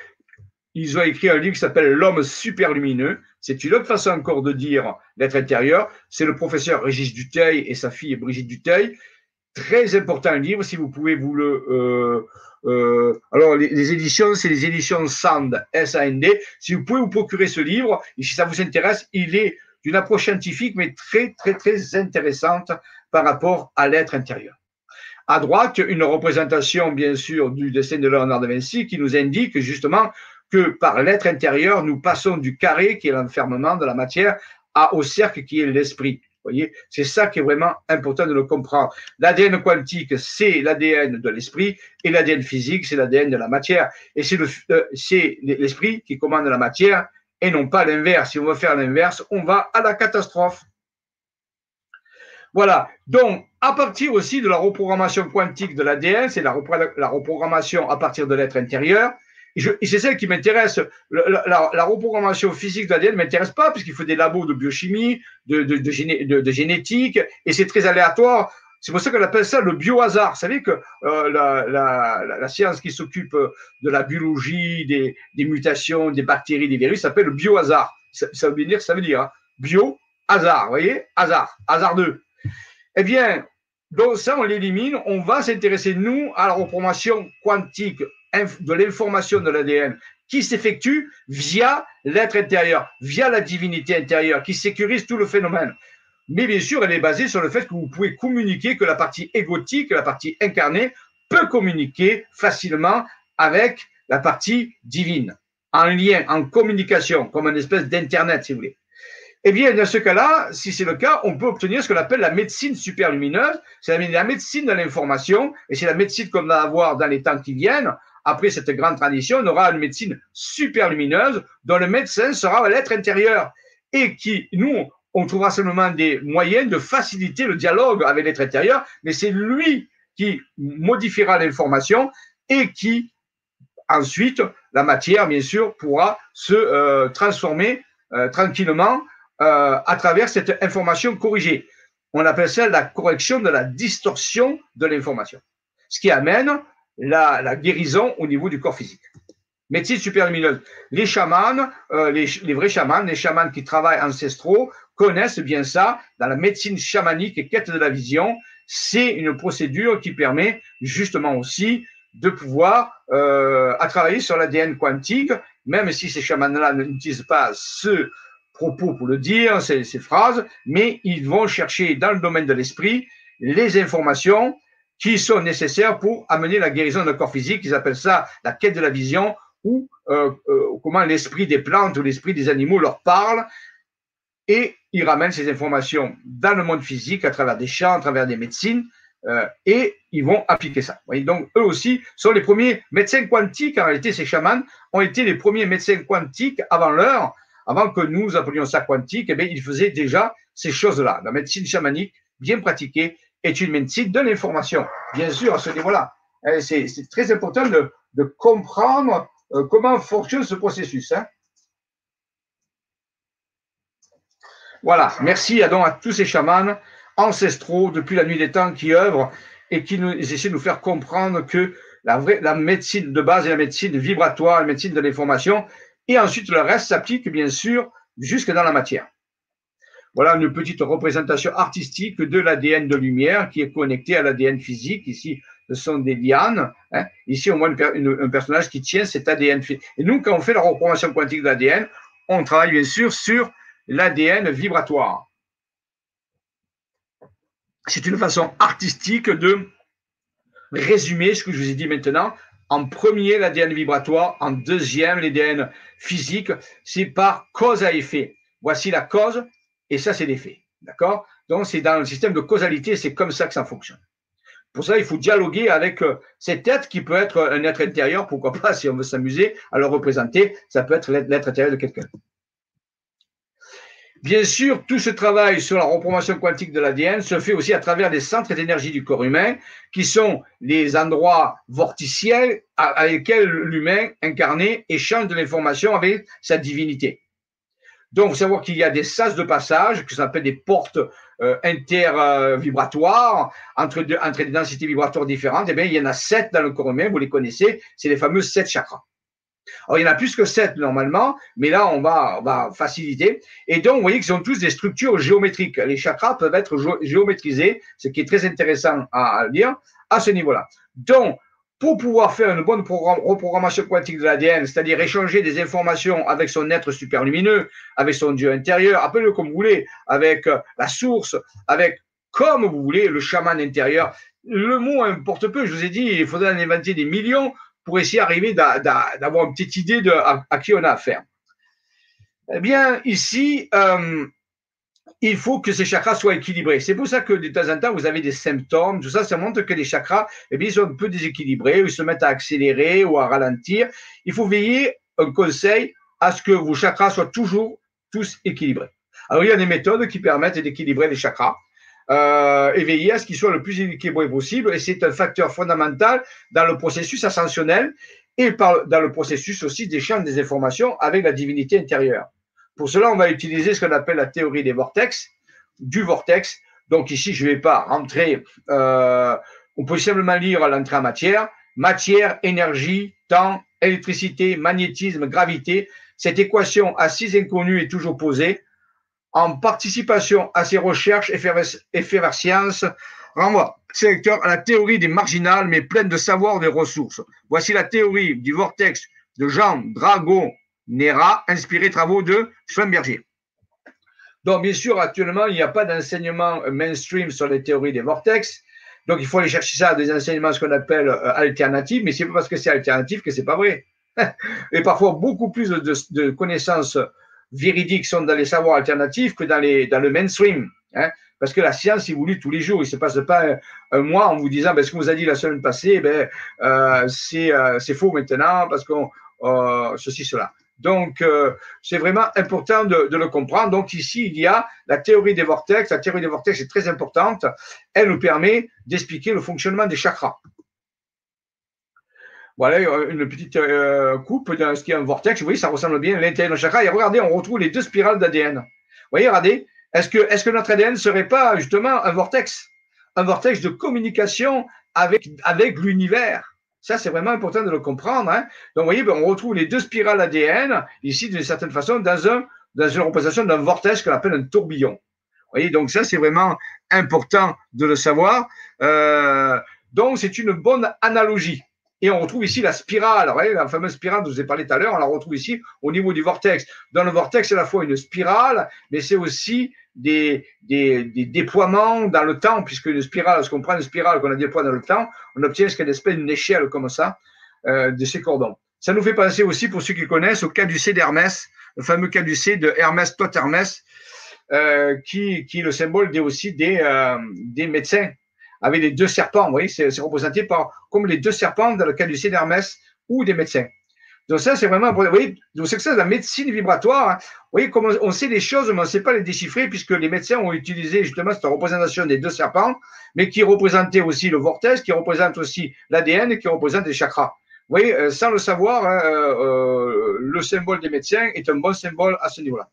Ils ont écrit un livre qui s'appelle L'homme super lumineux. C'est une autre façon encore de dire l'être intérieur. C'est le professeur Régis Duteil et sa fille Brigitte Duteil. Très important livre, si vous pouvez vous le... Euh, euh, alors, les, éditions, c'est les éditions SAND, S-A-N-D. Si vous pouvez vous procurer ce livre, et si ça vous intéresse, il est d'une approche scientifique, mais très, très, très intéressante par rapport à l'être intérieur. À droite, une représentation, bien sûr, du dessin de Léonard de Vinci qui nous indique justement que par l'être intérieur, nous passons du carré, qui est l'enfermement de la matière, au cercle, qui est l'esprit. Voyez, c'est ça qui est vraiment important de le comprendre. L'ADN quantique, c'est l'ADN de l'esprit, et l'ADN physique, c'est l'ADN de la matière. Et c'est euh, l'esprit qui commande la matière, et non pas l'inverse. Si on veut faire l'inverse, on va à la catastrophe. Voilà. Donc, à partir aussi de la reprogrammation quantique de l'ADN, c'est la, reprogrammation à partir de l'être intérieur. C'est celle qui m'intéresse. La, reprogrammation physique de l'ADN ne m'intéresse pas, puisqu'il faut des labos de biochimie, de, génétique, et c'est très aléatoire. C'est pour ça qu'on appelle ça le biohasard. Vous savez que euh, la, science qui s'occupe de la biologie, des, mutations, des bactéries, des virus, s'appelle le biohasard. Ça, ça veut dire, ça veut dire hein, vous voyez? Hasard, hasardeux. Eh bien, donc ça, on l'élimine. On va s'intéresser, nous, à la reprogrammation quantique de l'information de l'ADN qui s'effectue via l'être intérieur, via la divinité intérieure, qui sécurise tout le phénomène. Mais bien sûr, elle est basée sur le fait que vous pouvez communiquer, que la partie égotique, la partie incarnée, peut communiquer facilement avec la partie divine, en lien, en communication, comme une espèce d'Internet, si vous voulez. Eh bien, dans ce cas-là, si c'est le cas, on peut obtenir ce qu'on appelle la médecine superlumineuse. C'est la médecine de l'information, et c'est la médecine qu'on va avoir dans les temps qui viennent. Après cette grande tradition, on aura une médecine superlumineuse dont le médecin sera l'être intérieur et qui, nous, on trouvera seulement des moyens de faciliter le dialogue avec l'être intérieur, mais c'est lui qui modifiera l'information et qui, ensuite, la matière, bien sûr, pourra se euh, transformer euh, tranquillement euh, à travers cette information corrigée. On appelle ça la correction de la distorsion de l'information. Ce qui amène la, guérison au niveau du corps physique. Médecine superlumineuse. Les chamans, euh, les, les, vrais chamans, les chamans qui travaillent ancestraux, connaissent bien ça. Dans la médecine chamanique et quête de la vision, c'est une procédure qui permet justement aussi de pouvoir euh, à travailler sur l'ADN quantique, même si ces chamans-là n'utilisent pas ce propos pour le dire, ces, ces phrases, mais ils vont chercher dans le domaine de l'esprit les informations qui sont nécessaires pour amener la guérison d'un corps physique. Ils appellent ça la quête de la vision ou euh, euh, comment l'esprit des plantes ou l'esprit des animaux leur parle et ils ramènent ces informations dans le monde physique à travers des chants, à travers des médecines euh, et ils vont appliquer ça. Donc eux aussi sont les premiers médecins quantiques. En réalité, ces chamans ont été les premiers médecins quantiques avant l'heure avant que nous appelions ça quantique, eh bien, il faisait déjà ces choses-là. La médecine chamanique, bien pratiquée, est une médecine de l'information. Bien sûr, à ce niveau-là. Eh, c'est très important de, comprendre euh, comment fonctionne ce processus. Hein. Voilà, merci à tous ces chamans ancestraux depuis la nuit des temps qui œuvrent et qui nous essaient de nous faire comprendre que la, vraie, la médecine de base est la médecine vibratoire, la médecine de l'information, et ensuite, le reste s'applique, bien sûr, jusque dans la matière. Voilà une petite représentation artistique de l'ADN de lumière qui est connecté à l'ADN physique. Ici, ce sont des lianes. Hein. Ici, on voit un personnage qui tient cet ADN. Et nous, quand on fait la reprogrammation quantique de l'ADN, on travaille bien sûr sur l'ADN vibratoire. C'est une façon artistique de résumer ce que je vous ai dit maintenant en premier, l'ADN vibratoire. En deuxième, l'ADN physique. C'est par cause à effet. Voici la cause et ça, c'est l'effet. D'accord? Donc, c'est dans le système de causalité, c'est comme ça que ça fonctionne. Pour ça, il faut dialoguer avec euh, cet être qui peut être un être intérieur, pourquoi pas, si on veut s'amuser à le représenter, ça peut être l'être intérieur de quelqu'un. Bien sûr, tout ce travail sur la reprogrammation quantique de l'ADN se fait aussi à travers les centres d'énergie du corps humain, qui sont les endroits vorticiels avec lesquels l'humain incarné échange de l'information avec sa divinité. Donc, il faut savoir qu'il y a des sas de passage, qui s'appellent des portes euh, intervibratoires, entre, entre des densités vibratoires différentes, eh bien, il y en a sept dans le corps humain, vous les connaissez, c'est les fameux sept chakras. Alors, il y en a plus que sept normalement, mais là, on va, on va faciliter. Et donc, vous voyez qu'ils sont tous des structures géométriques. Les chakras peuvent être géométrisés, ce qui est très intéressant à, à dire à ce niveau-là. Donc, pour pouvoir faire une bonne reprogrammation quantique de l'ADN, c'est-à-dire échanger des informations avec son être superlumineux, avec son Dieu intérieur, appelez-le comme vous voulez, avec euh, la source, avec comme vous voulez, le chaman intérieur. Le mot importe peu, je vous ai dit, il faudrait en inventer des millions pour essayer d'arriver d'avoir une petite idée de à, qui on a affaire. Eh bien, ici, euh, il faut que ces chakras soient équilibrés. C'est pour ça que de temps en temps, vous avez des symptômes. Tout ça, ça montre que les chakras, eh bien, ils sont un peu déséquilibrés, ils se mettent à accélérer ou à ralentir. Il faut veiller, un conseil, à ce que vos chakras soient toujours tous équilibrés. Alors, il y a des méthodes qui permettent d'équilibrer les chakras. Euh, et veiller à ce qu'ils soient le plus équilibrés possible. Et c'est un facteur fondamental dans le processus ascensionnel et dans le processus aussi d'échange des informations avec la divinité intérieure. Pour cela, on va utiliser ce qu'on appelle la théorie des vortex, du vortex. Donc ici, je ne vais pas rentrer, euh, on peut simplement lire l'entrée en matière. Matière, énergie, temps, électricité, magnétisme, gravité. Cette équation à six inconnus est toujours posée. En participation à ces recherches, effervescence renvoie secteur à la théorie des marginales, mais pleine de savoir des ressources. Voici la théorie du vortex de Jean Drago Nera, inspiré travaux de Schoenberger. Donc, bien sûr, actuellement, il n'y a pas d'enseignement mainstream sur les théories des vortex. Donc, il faut aller chercher ça des enseignements, ce qu'on appelle euh, alternatifs, mais c'est pas parce que c'est alternatif que c'est pas vrai. Et parfois, beaucoup plus de, connaissances véridiques sont dans les savoirs alternatifs que dans, les, dans le mainstream. Hein. Parce que la science évolue tous les jours. Il ne se passe pas un, mois en vous disant ben, ce qu'on vous a dit la semaine passée, ben, euh, euh, c'est faux maintenant parce qu'on ceci, cela. Donc, euh, c'est vraiment important de, le comprendre. Donc, ici, il y a la théorie des vortex. La théorie des vortex est très importante. Elle nous permet d'expliquer le fonctionnement des chakras. Voilà une petite euh, coupe de ce qui est un vortex. Vous voyez, ça ressemble bien à l'intérieur d'un chakra. Et regardez, on retrouve les deux spirales d'ADN. Vous voyez, regardez, est-ce que, notre ADN ne serait pas justement un vortex? Un vortex de communication avec l'univers ça, c'est vraiment important de le comprendre. Hein. Donc, vous voyez, ben, on retrouve les deux spirales ADN, ici, d'une certaine façon, dans, un, dans une représentation d'un vortex qu'on appelle un tourbillon. Vous voyez, donc ça, c'est vraiment important de le savoir. Euh, donc, c'est une bonne analogie. Et on retrouve ici la spirale, vous voyez, la fameuse spirale dont je vous ai parlé tout à l'heure, on la retrouve ici au niveau du vortex. Dans le vortex, c'est à la fois une spirale, mais c'est aussi des, déploiements dans le temps, puisque une spirale, lorsqu'on prend une spirale qu'on a déploie dans le temps, on obtient ce qu'on appelle une échelle comme ça euh, de ces cordons. Ça nous fait penser aussi, pour ceux qui connaissent, au caducée d'Hermès, le fameux caducée de Hermès, toi Hermès, euh, qui, qui est le symbole des, aussi des, euh, des médecins, avec les deux serpents. Vous voyez, c'est représenté par comme les deux serpents dans le caducée d'Hermès ou des médecins. Donc ça, c'est vraiment, vous voyez, donc c'est ça, la médecine vibratoire. Hein. Vous voyez, comment on sait les choses, mais on ne sait pas les déchiffrer, puisque les médecins ont utilisé justement cette représentation des deux serpents, mais qui représentait aussi le vortex, qui représente aussi l'ADN, qui représente les chakras. Vous voyez, euh, sans le savoir, hein, euh, euh, le symbole des médecins est un bon symbole à ce niveau-là.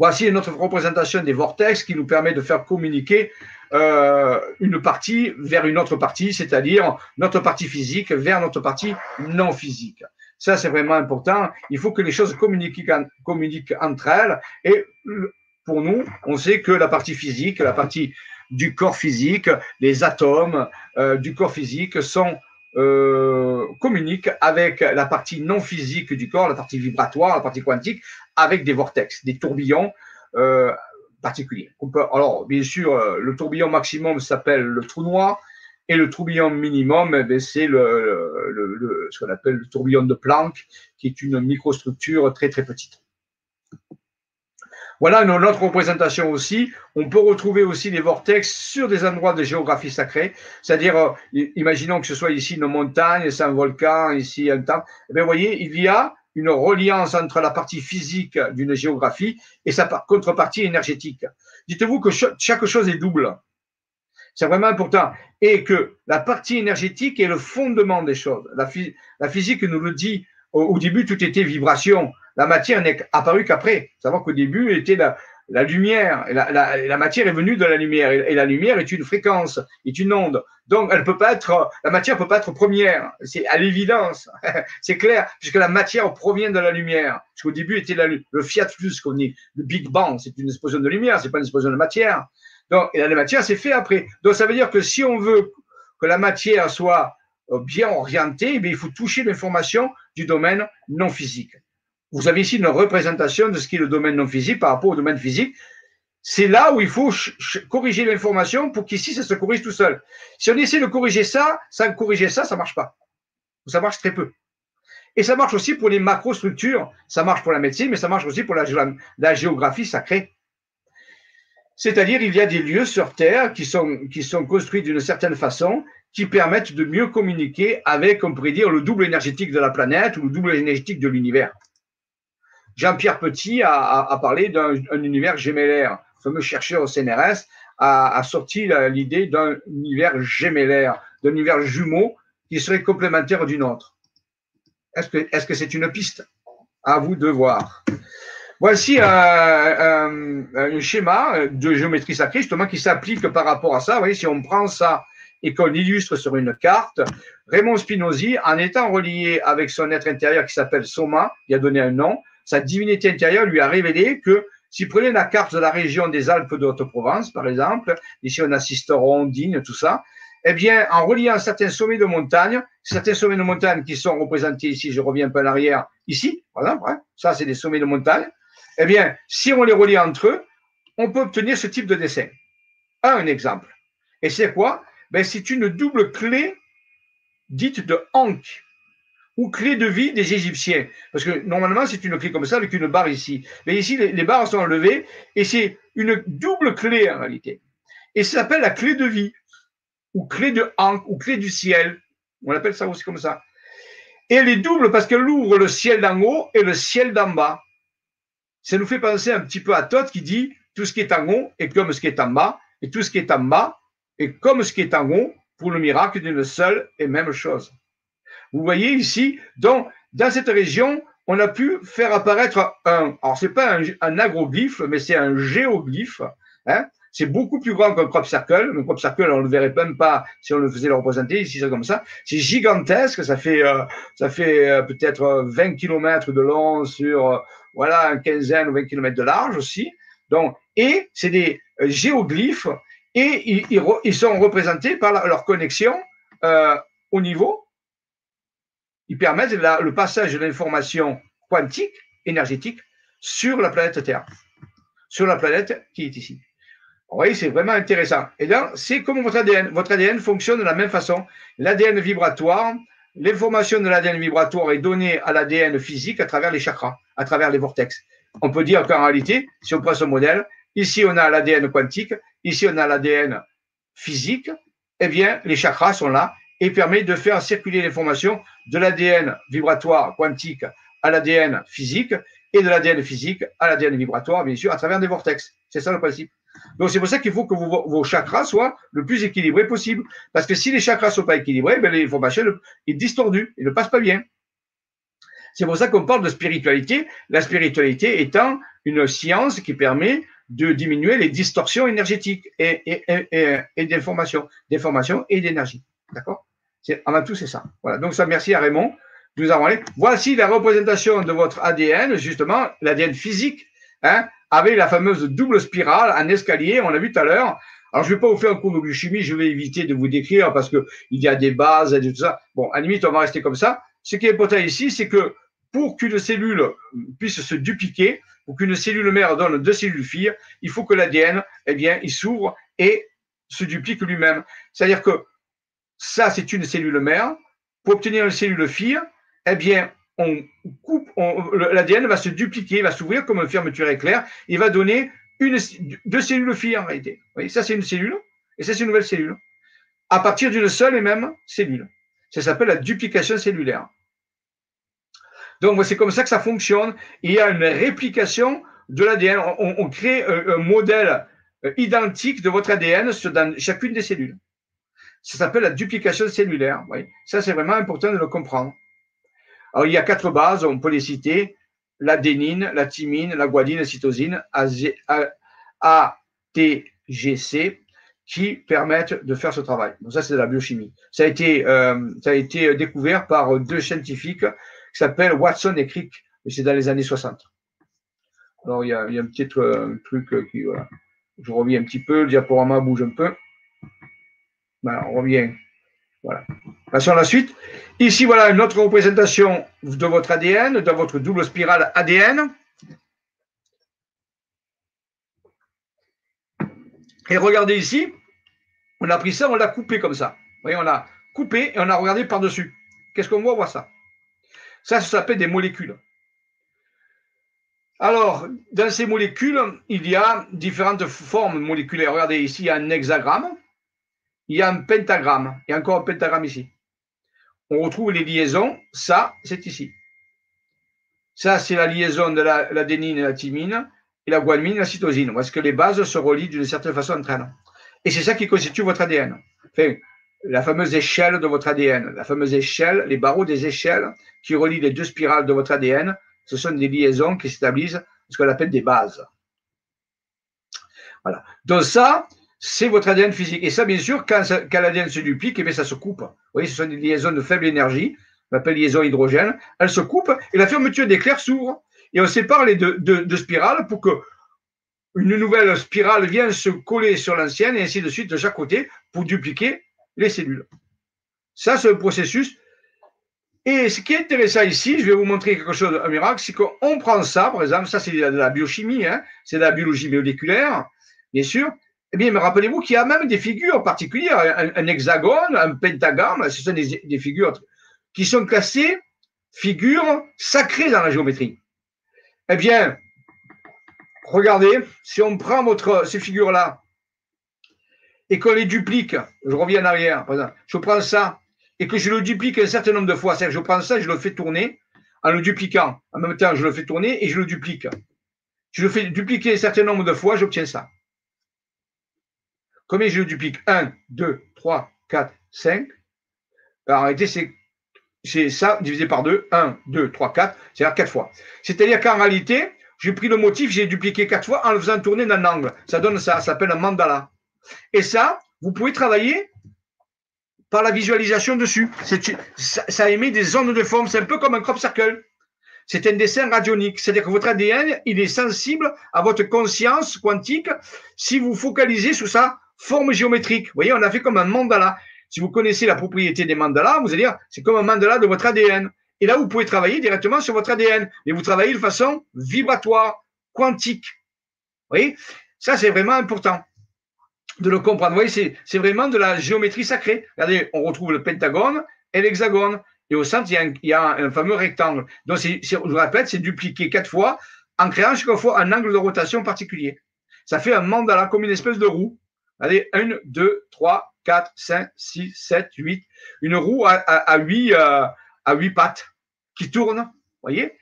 Voici notre représentation des vortex qui nous permet de faire communiquer euh, une partie vers une autre partie, c'est-à-dire notre partie physique vers notre partie non physique. Ça, c'est vraiment important. Il faut que les choses communiquent, entre elles. Et pour nous, on sait que la partie physique, la partie du corps physique, les atomes euh, du corps physique sont euh, communiquent avec la partie non physique du corps, la partie vibratoire, la partie quantique, avec des vortex, des tourbillons euh, particuliers. alors, bien sûr, euh, le tourbillon maximum s'appelle le trou noir, et le tourbillon minimum, eh c'est ce qu'on appelle le tourbillon de Planck, qui est une microstructure très très petite. Voilà notre représentation aussi. On peut retrouver aussi des vortex sur des endroits de géographie sacrée. C'est-à-dire, euh, imaginons que ce soit ici une montagne, c'est un volcan, ici un temple. Eh bien, voyez, il y a une reliance entre la partie physique d'une géographie et sa contrepartie énergétique. Dites-vous que chaque chose est double. C'est vraiment important. Et que la partie énergétique est le fondement des choses. La, physique nous le dit. Au, début, tout était vibration. La matière n'est apparue qu'après. Savoir qu'au début, était la, lumière, la, matière est venue de la lumière, et, la lumière est une fréquence, est une onde. Donc, elle peut pas être, la matière peut pas être première. C'est à l'évidence, c'est clair, puisque la matière provient de la lumière. Parce début était le fiat plus qu'on dit, le Big Bang, c'est une explosion de lumière, c'est pas une explosion de matière. Donc, et la matière, c'est fait après. Donc, ça veut dire que si on veut que la matière soit euh, bien orientée, eh il faut toucher l'information du domaine non physique. Vous avez ici une représentation de ce qui est le domaine non physique par rapport au domaine physique. C'est là où il faut corriger l'information pour qu'ici, ça se corrige tout seul. Si on essaie de corriger ça, sans corriger ça, ça marche pas. Ça marche très peu. Et ça marche aussi pour les macrostructures. Ça marche pour la médecine, mais ça marche aussi pour la, la géographie sacrée. C'est-à-dire, il y a des lieux sur Terre qui sont, qui sont construits d'une certaine façon, qui permettent de mieux communiquer avec, on pourrait dire, le double énergétique de la planète ou le double énergétique de l'univers. Jean-Pierre Petit a, parlé d'un univers gémellaire. Le fameux chercheur au CNRS a, sorti l'idée d'un univers gémellaire, d'un univers jumeau qui serait complémentaire du nôtre. Est-ce que c'est -ce c'est une piste? À vous de voir. Voici un, schéma de géométrie sacrée justement qui s'applique par rapport à ça. Vous voyez, si on prend ça et qu'on l'illustre sur une carte, Raymond Spinozzi, en étant relié avec son être intérieur qui s'appelle Soma, il a donné un nom, sa divinité intérieure lui a révélé que si vous prenez la carte de la région des Alpes de Haute-Provence, par exemple, ici on a Sisteron, Digne, tout ça, eh bien, en reliant certains sommets de montagne, certains sommets de montagne qui sont représentés ici, je reviens un peu en arrière, ici, par exemple, hein, ça c'est des sommets de montagne, eh bien, si on les relie entre eux, on peut obtenir ce type de dessin. Un exemple. Et c'est quoi? Ben, C'est une double clé dite de Ankh ou clé de vie des Égyptiens. Parce que normalement, c'est une clé comme ça avec une barre ici. Mais ici, les, barres sont enlevées et c'est une double clé en réalité. Et ça s'appelle la clé de vie ou clé de Ankh ou clé du ciel. On appelle ça aussi comme ça. Et elle est double parce qu'elle ouvre le ciel d'en haut et le ciel d'en bas. Ça nous fait penser un petit peu à Todd qui dit tout ce qui est en haut est comme ce qui est en bas, et tout ce qui est en bas est comme ce qui est en haut pour le miracle d'une seule et même chose. Vous voyez ici, donc, dans cette région, on a pu faire apparaître un, alors c'est pas un, un, agroglyphe, mais c'est un géoglyphe. Hein. C'est beaucoup plus grand qu'un crop circle. Un crop circle, on le verrait même pas si on le faisait le représenter. Ici, c'est comme ça. C'est gigantesque. Ça fait, euh, ça fait euh, peut-être 20 km de long sur, euh, voilà, une quinzaine ou 20 km de large aussi. Donc, et c'est des géoglyphes et ils, ils, sont représentés par leur connexion au niveau ils permettent le passage de l'information quantique, énergétique, sur la planète Terre, sur la planète qui est ici. Vous voyez, c'est vraiment intéressant. Et là, c'est comme votre ADN. Votre ADN fonctionne de la même façon. L'ADN vibratoire, l'information de l'ADN vibratoire est donnée à l'ADN physique à travers les chakras, à travers les vortex. On peut dire qu'en réalité, si on prend ce modèle, ici on a l'ADN quantique, ici on a l'ADN physique, eh bien, les chakras sont là et permet de faire circuler l'information de l'ADN vibratoire quantique à l'ADN physique et de l'ADN physique à l'ADN vibratoire, bien sûr, à travers des vortex. C'est ça le principe. Donc c'est pour ça qu'il faut que vos, chakras soient le plus équilibrés possible. Parce que si les chakras ne sont pas équilibrés, ben, l'information est distordue, et ne passe pas bien. C'est pour ça qu'on parle de spiritualité, la spiritualité étant une science qui permet de diminuer les distorsions énergétiques et, et, et, et d'énergie. D'accord? Avant tout, c'est ça. Voilà. Donc, ça, merci à Raymond nous avoir parlé. Voici la représentation de votre ADN, justement, l'ADN physique, hein, avec la fameuse double spirale en escalier, on l'a vu tout à l'heure. Alors, je ne vais pas vous faire un cours de biochimie, je vais éviter de vous décrire parce que il y a des bases et tout ça. Bon, à la limite, on va rester comme ça. Ce qui est important ici, c'est que pour qu'une cellule puisse se dupliquer, pour qu'une cellule mère donne deux cellules filles, il faut que l'ADN, eh bien, il s'ouvre et se duplique lui-même. C'est-à-dire que ça, c'est une cellule mère. Pour obtenir une cellule fille, eh bien, on coupe, l'ADN va se dupliquer, va s'ouvrir comme une fermeture éclair, il va donner deux cellules filles en réalité. Vous voyez, ça c'est une cellule, et ça c'est une nouvelle cellule. À partir d'une seule et même cellule. Ça s'appelle la duplication cellulaire. Donc c'est comme ça que ça fonctionne. Il y a une réplication de l'ADN. On, crée un, modèle euh, identique de votre ADN dans chacune des cellules. Ça s'appelle la duplication cellulaire. Ça, c'est vraiment important de le comprendre. Alors, il y a quatre bases, on peut les citer l'adénine, la thymine, la guanine, la cytosine, ATGC qui permettent de faire ce travail. Donc ça, c'est de la biochimie. Ça a été, euh, découvert par deux scientifiques qui s'appellent Watson et Crick, et c'est dans les années 60. Alors, il y a, un petit euh, truc qui, voilà. Je reviens un petit peu, le diaporama bouge un peu. On revient. Voilà. Passons à la suite. Ici, voilà une autre représentation de votre ADN, de votre double spirale ADN. Et regardez ici, on a pris ça, on l'a coupé comme ça. Vous voyez, on a coupé et on a regardé par-dessus. Qu'est-ce qu'on voit On voit ça. Ça, ça s'appelle des molécules. Alors, dans ces molécules, il y a différentes formes moléculaires. Regardez ici, il y a un hexagramme, il y a un pentagramme, et encore un pentagramme ici. On retrouve les liaisons, ça, c'est ici. Ça, c'est la liaison de l'adénine et la thymine, et la guanine et la cytosine. Est-ce que les bases se relient d'une certaine façon entre elles et c'est ça qui constitue votre ADN. La fameuse échelle de votre ADN, la fameuse échelle, les barreaux des échelles qui relient les deux spirales de votre ADN, ce sont des liaisons qui s'établissent ce qu'on appelle des bases. Voilà. Donc ça, c'est votre ADN physique. Et ça, bien sûr, quand, l'ADN se duplique, eh ça se coupe. Vous voyez, ce sont des liaisons de faible énergie, on appelle liaison hydrogène. Elles se coupent et la fermeture d'éclair s'ouvre. Et on sépare les deux, spirales pour que une nouvelle spirale vient se coller sur l'ancienne et ainsi de suite de chaque côté pour dupliquer les cellules. Ça, c'est le processus. Et ce qui est intéressant ici, je vais vous montrer quelque chose, un miracle, c'est qu'on prend ça, par exemple, ça c'est de la biochimie, hein, c'est de la biologie moléculaire, bien sûr. Eh bien, rappelez-vous qu'il y a même des figures particulières, un, hexagone, un pentagramme, ce sont des, figures qui sont classées figures sacrées dans la géométrie. Eh bien, regardez, si on prend ces figures-là et qu'on les duplique, je reviens en arrière, je prends ça et que je le duplique un certain nombre de fois, c'est-à-dire que je prends ça et je le fais tourner en le dupliquant. En même temps, je le fais tourner et je le duplique. Je le fais dupliquer un certain nombre de fois, j'obtiens ça. Combien je le duplique 1, 2, 3, 4, 5. en réalité, c'est ça divisé par 2, 1, 2, 3, 4, c'est-à-dire 4 fois. C'est-à-dire qu'en réalité, j'ai pris le motif, j'ai dupliqué quatre fois en le faisant tourner dans l'angle. Ça donne ça, ça s'appelle un mandala. Et ça, vous pouvez travailler par la visualisation dessus. Ça, ça, émet des ondes de forme, c'est un peu comme un crop circle. C'est un dessin radionique, c'est-à-dire que votre ADN, il est sensible à votre conscience quantique si vous focalisez sur sa forme géométrique. Vous voyez, on a fait comme un mandala. Si vous connaissez la propriété des mandalas, vous allez dire, c'est comme un mandala de votre ADN. Et là, vous pouvez travailler directement sur votre ADN. Et vous travaillez de façon vibratoire, quantique. Vous voyez? Ça, c'est vraiment important de le comprendre. Vous voyez, c'est vraiment de la géométrie sacrée. Regardez, on retrouve le pentagone et l'hexagone. Et au centre, il y a un, fameux rectangle. Donc, je vous répète, c'est dupliqué quatre fois en créant chaque fois un angle de rotation particulier. Ça fait un mandala comme une espèce de roue. Allez, 1, 2, 3, 4, 5, 6, 7, 8. Une roue à, à, 8, à huit pattes qui tourne, voyez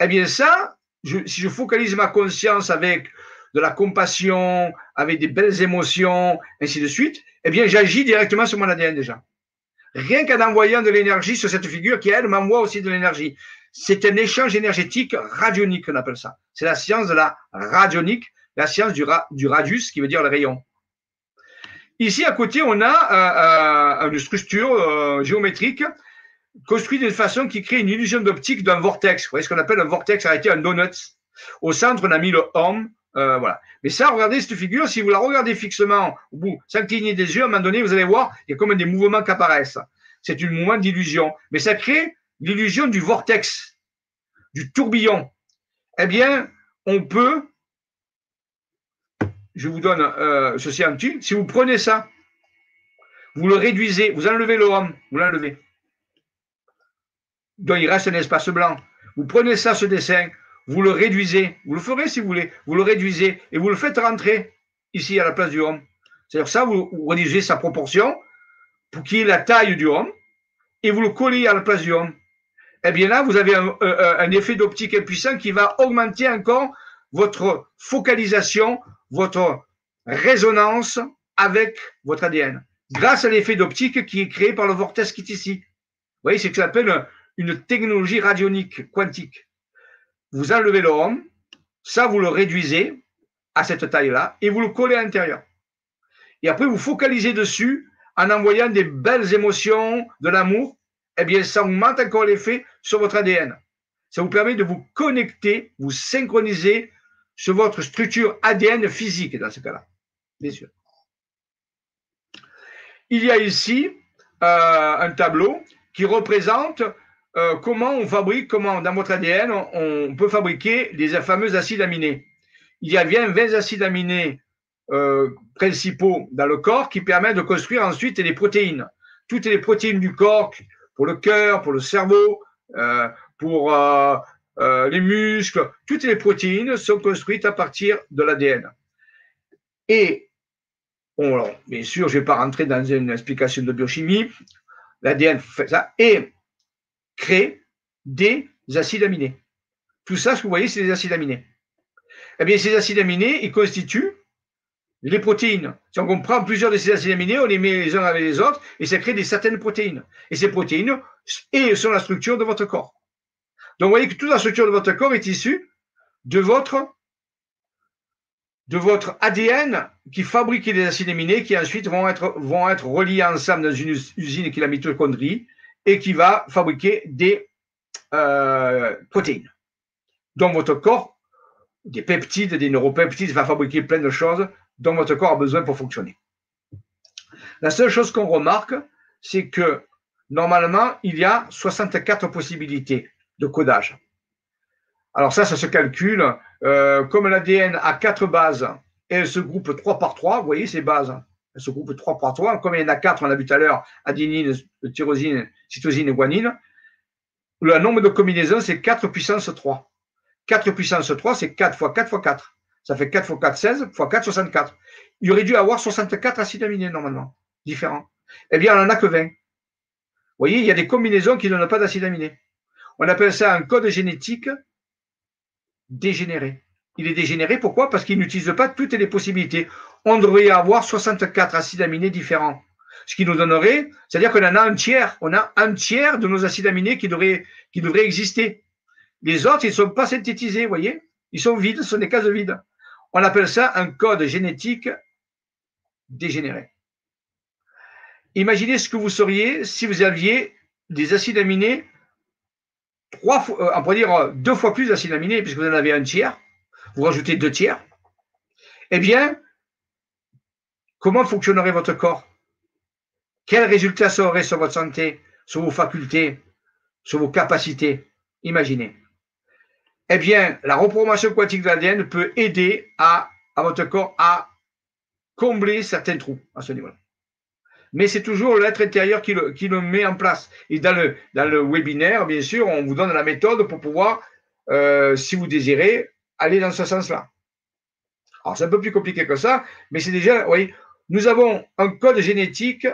Eh bien ça, si je focalise ma conscience avec de la compassion, avec des belles émotions, ainsi de suite, eh bien j'agis directement sur mon ADN déjà. Rien qu'en envoyant de l'énergie sur cette figure qui, elle, m'envoie aussi de l'énergie. C'est un échange énergétique radionique, on appelle ça. C'est la science de la radionique, la science du, du radius, qui veut dire le rayon. Ici, à côté, on a euh, euh, une structure euh, géométrique construit d'une façon qui crée une illusion d'optique d'un vortex. Vous voyez ce qu'on appelle un vortex arrêté, un donut. Au centre, on a mis le homme. Voilà. Mais ça, regardez cette figure, si vous la regardez fixement, au bout, sans cligner des yeux, à un moment donné, vous allez voir, il y a comme des mouvements qui apparaissent. C'est un mouvement d'illusion. Mais ça crée l'illusion du vortex, du tourbillon. Eh bien, on peut, je vous donne euh, ceci en si vous prenez ça, vous le réduisez, vous enlevez le homme, vous l'enlevez dont il reste un espace blanc. Vous prenez ça, ce dessin, vous le réduisez, vous le ferez si vous voulez, vous le réduisez et vous le faites rentrer ici à la place du homme. C'est-à-dire ça, vous, réduisez sa proportion pour qu'il ait la taille du homme et vous le collez à la place du homme. Eh bien là, vous avez un effet d'optique impuissant qui va augmenter encore votre focalisation, votre résonance avec votre ADN, grâce à l'effet d'optique qui est créé par le vortex qui est ici. Vous voyez, c'est ce qu'on appelle une technologie radionique quantique. Vous enlevez l'homme, ça vous le réduisez à cette taille-là et vous le collez à l'intérieur. Et après, vous focalisez dessus en envoyant des belles émotions, de l'amour. Eh bien, ça augmente encore l'effet sur votre ADN. Ça vous permet de vous connecter, vous synchroniser sur votre structure ADN physique dans ce cas-là. Bien sûr. Il y a ici euh, un tableau qui représente euh, comment on fabrique, comment dans votre ADN, on, peut fabriquer les fameux acides aminés. Il y a bien 20 acides aminés euh, principaux dans le corps qui permettent de construire ensuite les protéines. Toutes les protéines du corps, pour le cœur, pour le cerveau, pour les muscles, toutes les protéines sont construites à partir de l'ADN. Et, bon, bien sûr, je ne vais pas rentrer dans une explication de biochimie, l'ADN fait ça, et crée des acides aminés. Tout ça, ce que vous voyez, c'est des acides aminés. Eh bien, ces acides aminés, ils constituent les protéines. Si on comprend plusieurs de ces acides aminés, on les met les uns avec les autres et ça crée des certaines protéines. Et ces protéines sont la structure de votre corps. Donc, vous voyez que toute la structure de votre corps est issue de votre, ADN qui fabrique les acides aminés qui ensuite vont être, vont être reliés ensemble dans une usine qui est la mitochondrie et qui va fabriquer des euh, protéines. Donc votre corps, des peptides, des neuropeptides, va fabriquer plein de choses dont votre corps a besoin pour fonctionner. La seule chose qu'on remarque, c'est que normalement, il y a 64 possibilités de codage. Alors ça, ça se calcule. Euh, comme l'ADN a quatre bases et elle se groupe 3 par 3, vous voyez ces bases se groupe 3 par 3. Comme il y en a 4, on a vu tout à l'heure, adenine, tyrosine, cytosine et guanine. Le nombre de combinaisons, c'est 4 puissance 3. 4 puissance 3, c'est 4 fois 4 fois 4. Ça fait 4 fois 4, 16, fois 4, 64. Il aurait dû avoir 64 acides aminés normalement, différents. Eh bien, on n'en a que 20. Vous voyez, il y a des combinaisons qui n'ont pas d'acides aminés. On appelle ça un code génétique dégénéré. Il est dégénéré, pourquoi? Parce qu'il n'utilise pas toutes les possibilités. On devrait avoir 64 acides aminés différents. Ce qui nous donnerait, c'est-à-dire qu'on en a un tiers. On a un tiers de nos acides aminés qui devraient, exister. Les autres, ils ne sont pas synthétisés, vous voyez? Ils sont vides, ce sont des cases vides. On appelle ça un code génétique dégénéré. Imaginez ce que vous seriez si vous aviez des acides aminés, euh, on pourrait dire deux fois plus d'acides aminés, puisque vous en avez un tiers, vous rajoutez deux tiers, eh bien, comment fonctionnerait votre corps? Quel résultat ça aurait sur votre santé, sur vos facultés, sur vos capacités? Imaginez. Eh bien, la reprogrammation quantique de l'ADN peut aider à, à votre corps à combler certains trous à ce niveau-là. Mais c'est toujours l'être intérieur qui le, met en place. Et dans le, webinaire, bien sûr, on vous donne la méthode pour pouvoir, euh, si vous désirez, aller dans ce sens-là. Alors, c'est un peu plus compliqué que ça, mais c'est déjà, oui, nous avons un code génétique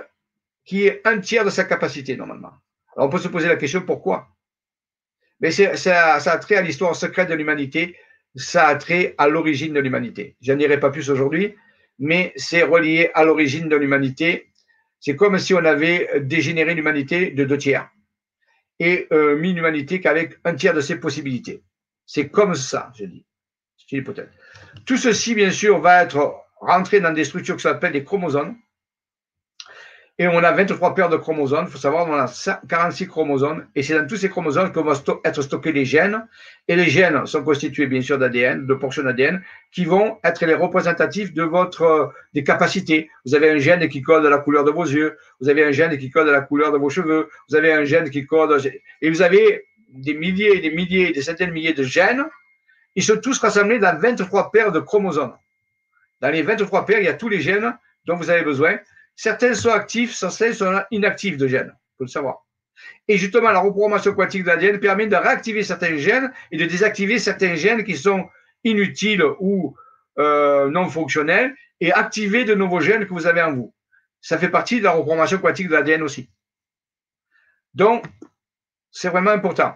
qui est un tiers de sa capacité, normalement. Alors, on peut se poser la question, pourquoi? Mais ça, ça a trait à l'histoire secrète de l'humanité, ça a trait à l'origine de l'humanité. Je n'irai pas plus aujourd'hui, mais c'est relié à l'origine de l'humanité. C'est comme si on avait dégénéré l'humanité de deux tiers et euh, mis l'humanité qu'avec un tiers de ses possibilités. C'est comme ça, je dis. Tout ceci, bien sûr, va être rentré dans des structures qui s'appellent des chromosomes. Et on a 23 paires de chromosomes. Il faut savoir qu'on a 46 chromosomes. Et c'est dans tous ces chromosomes que vont être stockés les gènes. Et les gènes sont constitués, bien sûr, d'ADN, de portions d'ADN, qui vont être les représentatifs de votre, des capacités. Vous avez un gène qui code la couleur de vos yeux. Vous avez un gène qui code la couleur de vos cheveux. Vous avez un gène qui code, et vous avez des milliers des milliers, des centaines de milliers de gènes ils sont tous rassemblés dans 23 paires de chromosomes. Dans les 23 paires, il y a tous les gènes dont vous avez besoin. Certains sont actifs, certains sont inactifs de gènes. Il faut le savoir. Et justement, la reprogrammation quantique de l'ADN permet de réactiver certains gènes et de désactiver certains gènes qui sont inutiles ou euh, non fonctionnels et activer de nouveaux gènes que vous avez en vous. Ça fait partie de la reprogrammation quantique de l'ADN aussi. Donc, c'est vraiment important.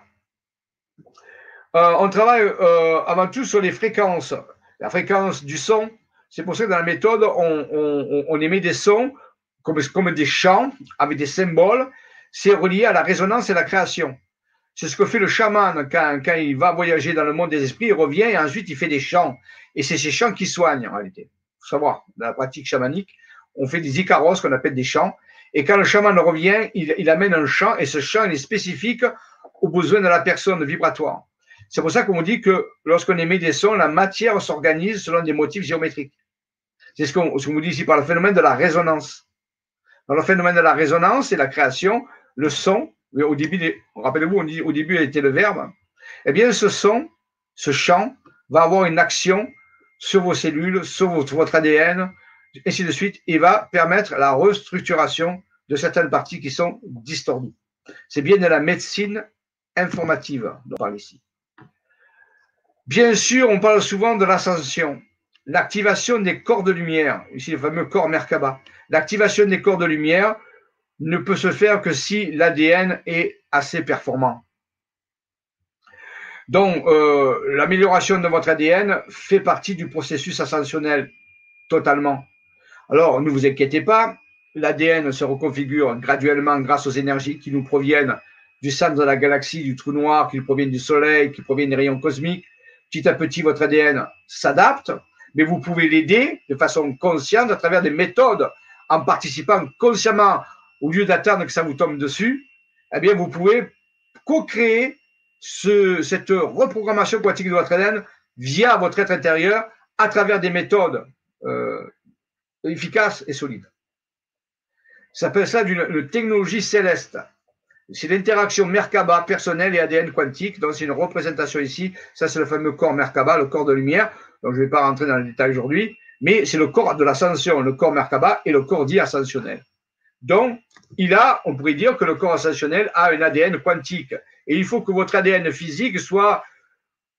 Euh, on travaille euh, avant tout sur les fréquences, la fréquence du son. C'est pour ça que dans la méthode, on, émet des sons comme, des chants avec des symboles. C'est relié à la résonance et la création. C'est ce que fait le chaman quand, quand, il va voyager dans le monde des esprits, il revient et ensuite il fait des chants. Et c'est ces chants qui soignent en réalité. Il faut savoir, dans la pratique chamanique, on fait des icaros qu'on appelle des chants. Et quand le chaman revient, il, amène un chant et ce chant est spécifique aux besoins de la personne vibratoire. C'est pour ça qu'on dit que lorsqu'on émet des sons, la matière s'organise selon des motifs géométriques. C'est ce qu'on qu dit ici par le phénomène de la résonance. Dans le phénomène de la résonance et la création, le son, au début, rappelez-vous, on dit au début était le verbe, eh bien ce son, ce chant, va avoir une action sur vos cellules, sur votre, votre ADN, et ainsi de suite, et va permettre la restructuration de certaines parties qui sont distordues. C'est bien de la médecine informative dont on parle ici. Bien sûr, on parle souvent de l'ascension, l'activation des corps de lumière, ici le fameux corps Merkaba. L'activation des corps de lumière ne peut se faire que si l'ADN est assez performant. Donc, euh, l'amélioration de votre ADN fait partie du processus ascensionnel totalement. Alors, ne vous inquiétez pas, l'ADN se reconfigure graduellement grâce aux énergies qui nous proviennent du centre de la galaxie, du trou noir, qui proviennent du Soleil, qui proviennent des rayons cosmiques. Petit à petit, votre ADN s'adapte, mais vous pouvez l'aider de façon consciente à travers des méthodes, en participant consciemment, au lieu d'attendre que ça vous tombe dessus, eh bien, vous pouvez co-créer ce, cette reprogrammation quantique de votre ADN via votre être intérieur à travers des méthodes euh, efficaces et solides. Ça s'appelle ça une technologie céleste. C'est l'interaction Merkaba personnelle et ADN quantique. Donc, c'est une représentation ici. Ça, c'est le fameux corps Merkaba, le corps de lumière. Donc, je ne vais pas rentrer dans le détail aujourd'hui. Mais c'est le corps de l'ascension, le corps Merkaba et le corps dit ascensionnel. Donc, il a, on pourrait dire que le corps ascensionnel a un ADN quantique. Et il faut que votre ADN physique soit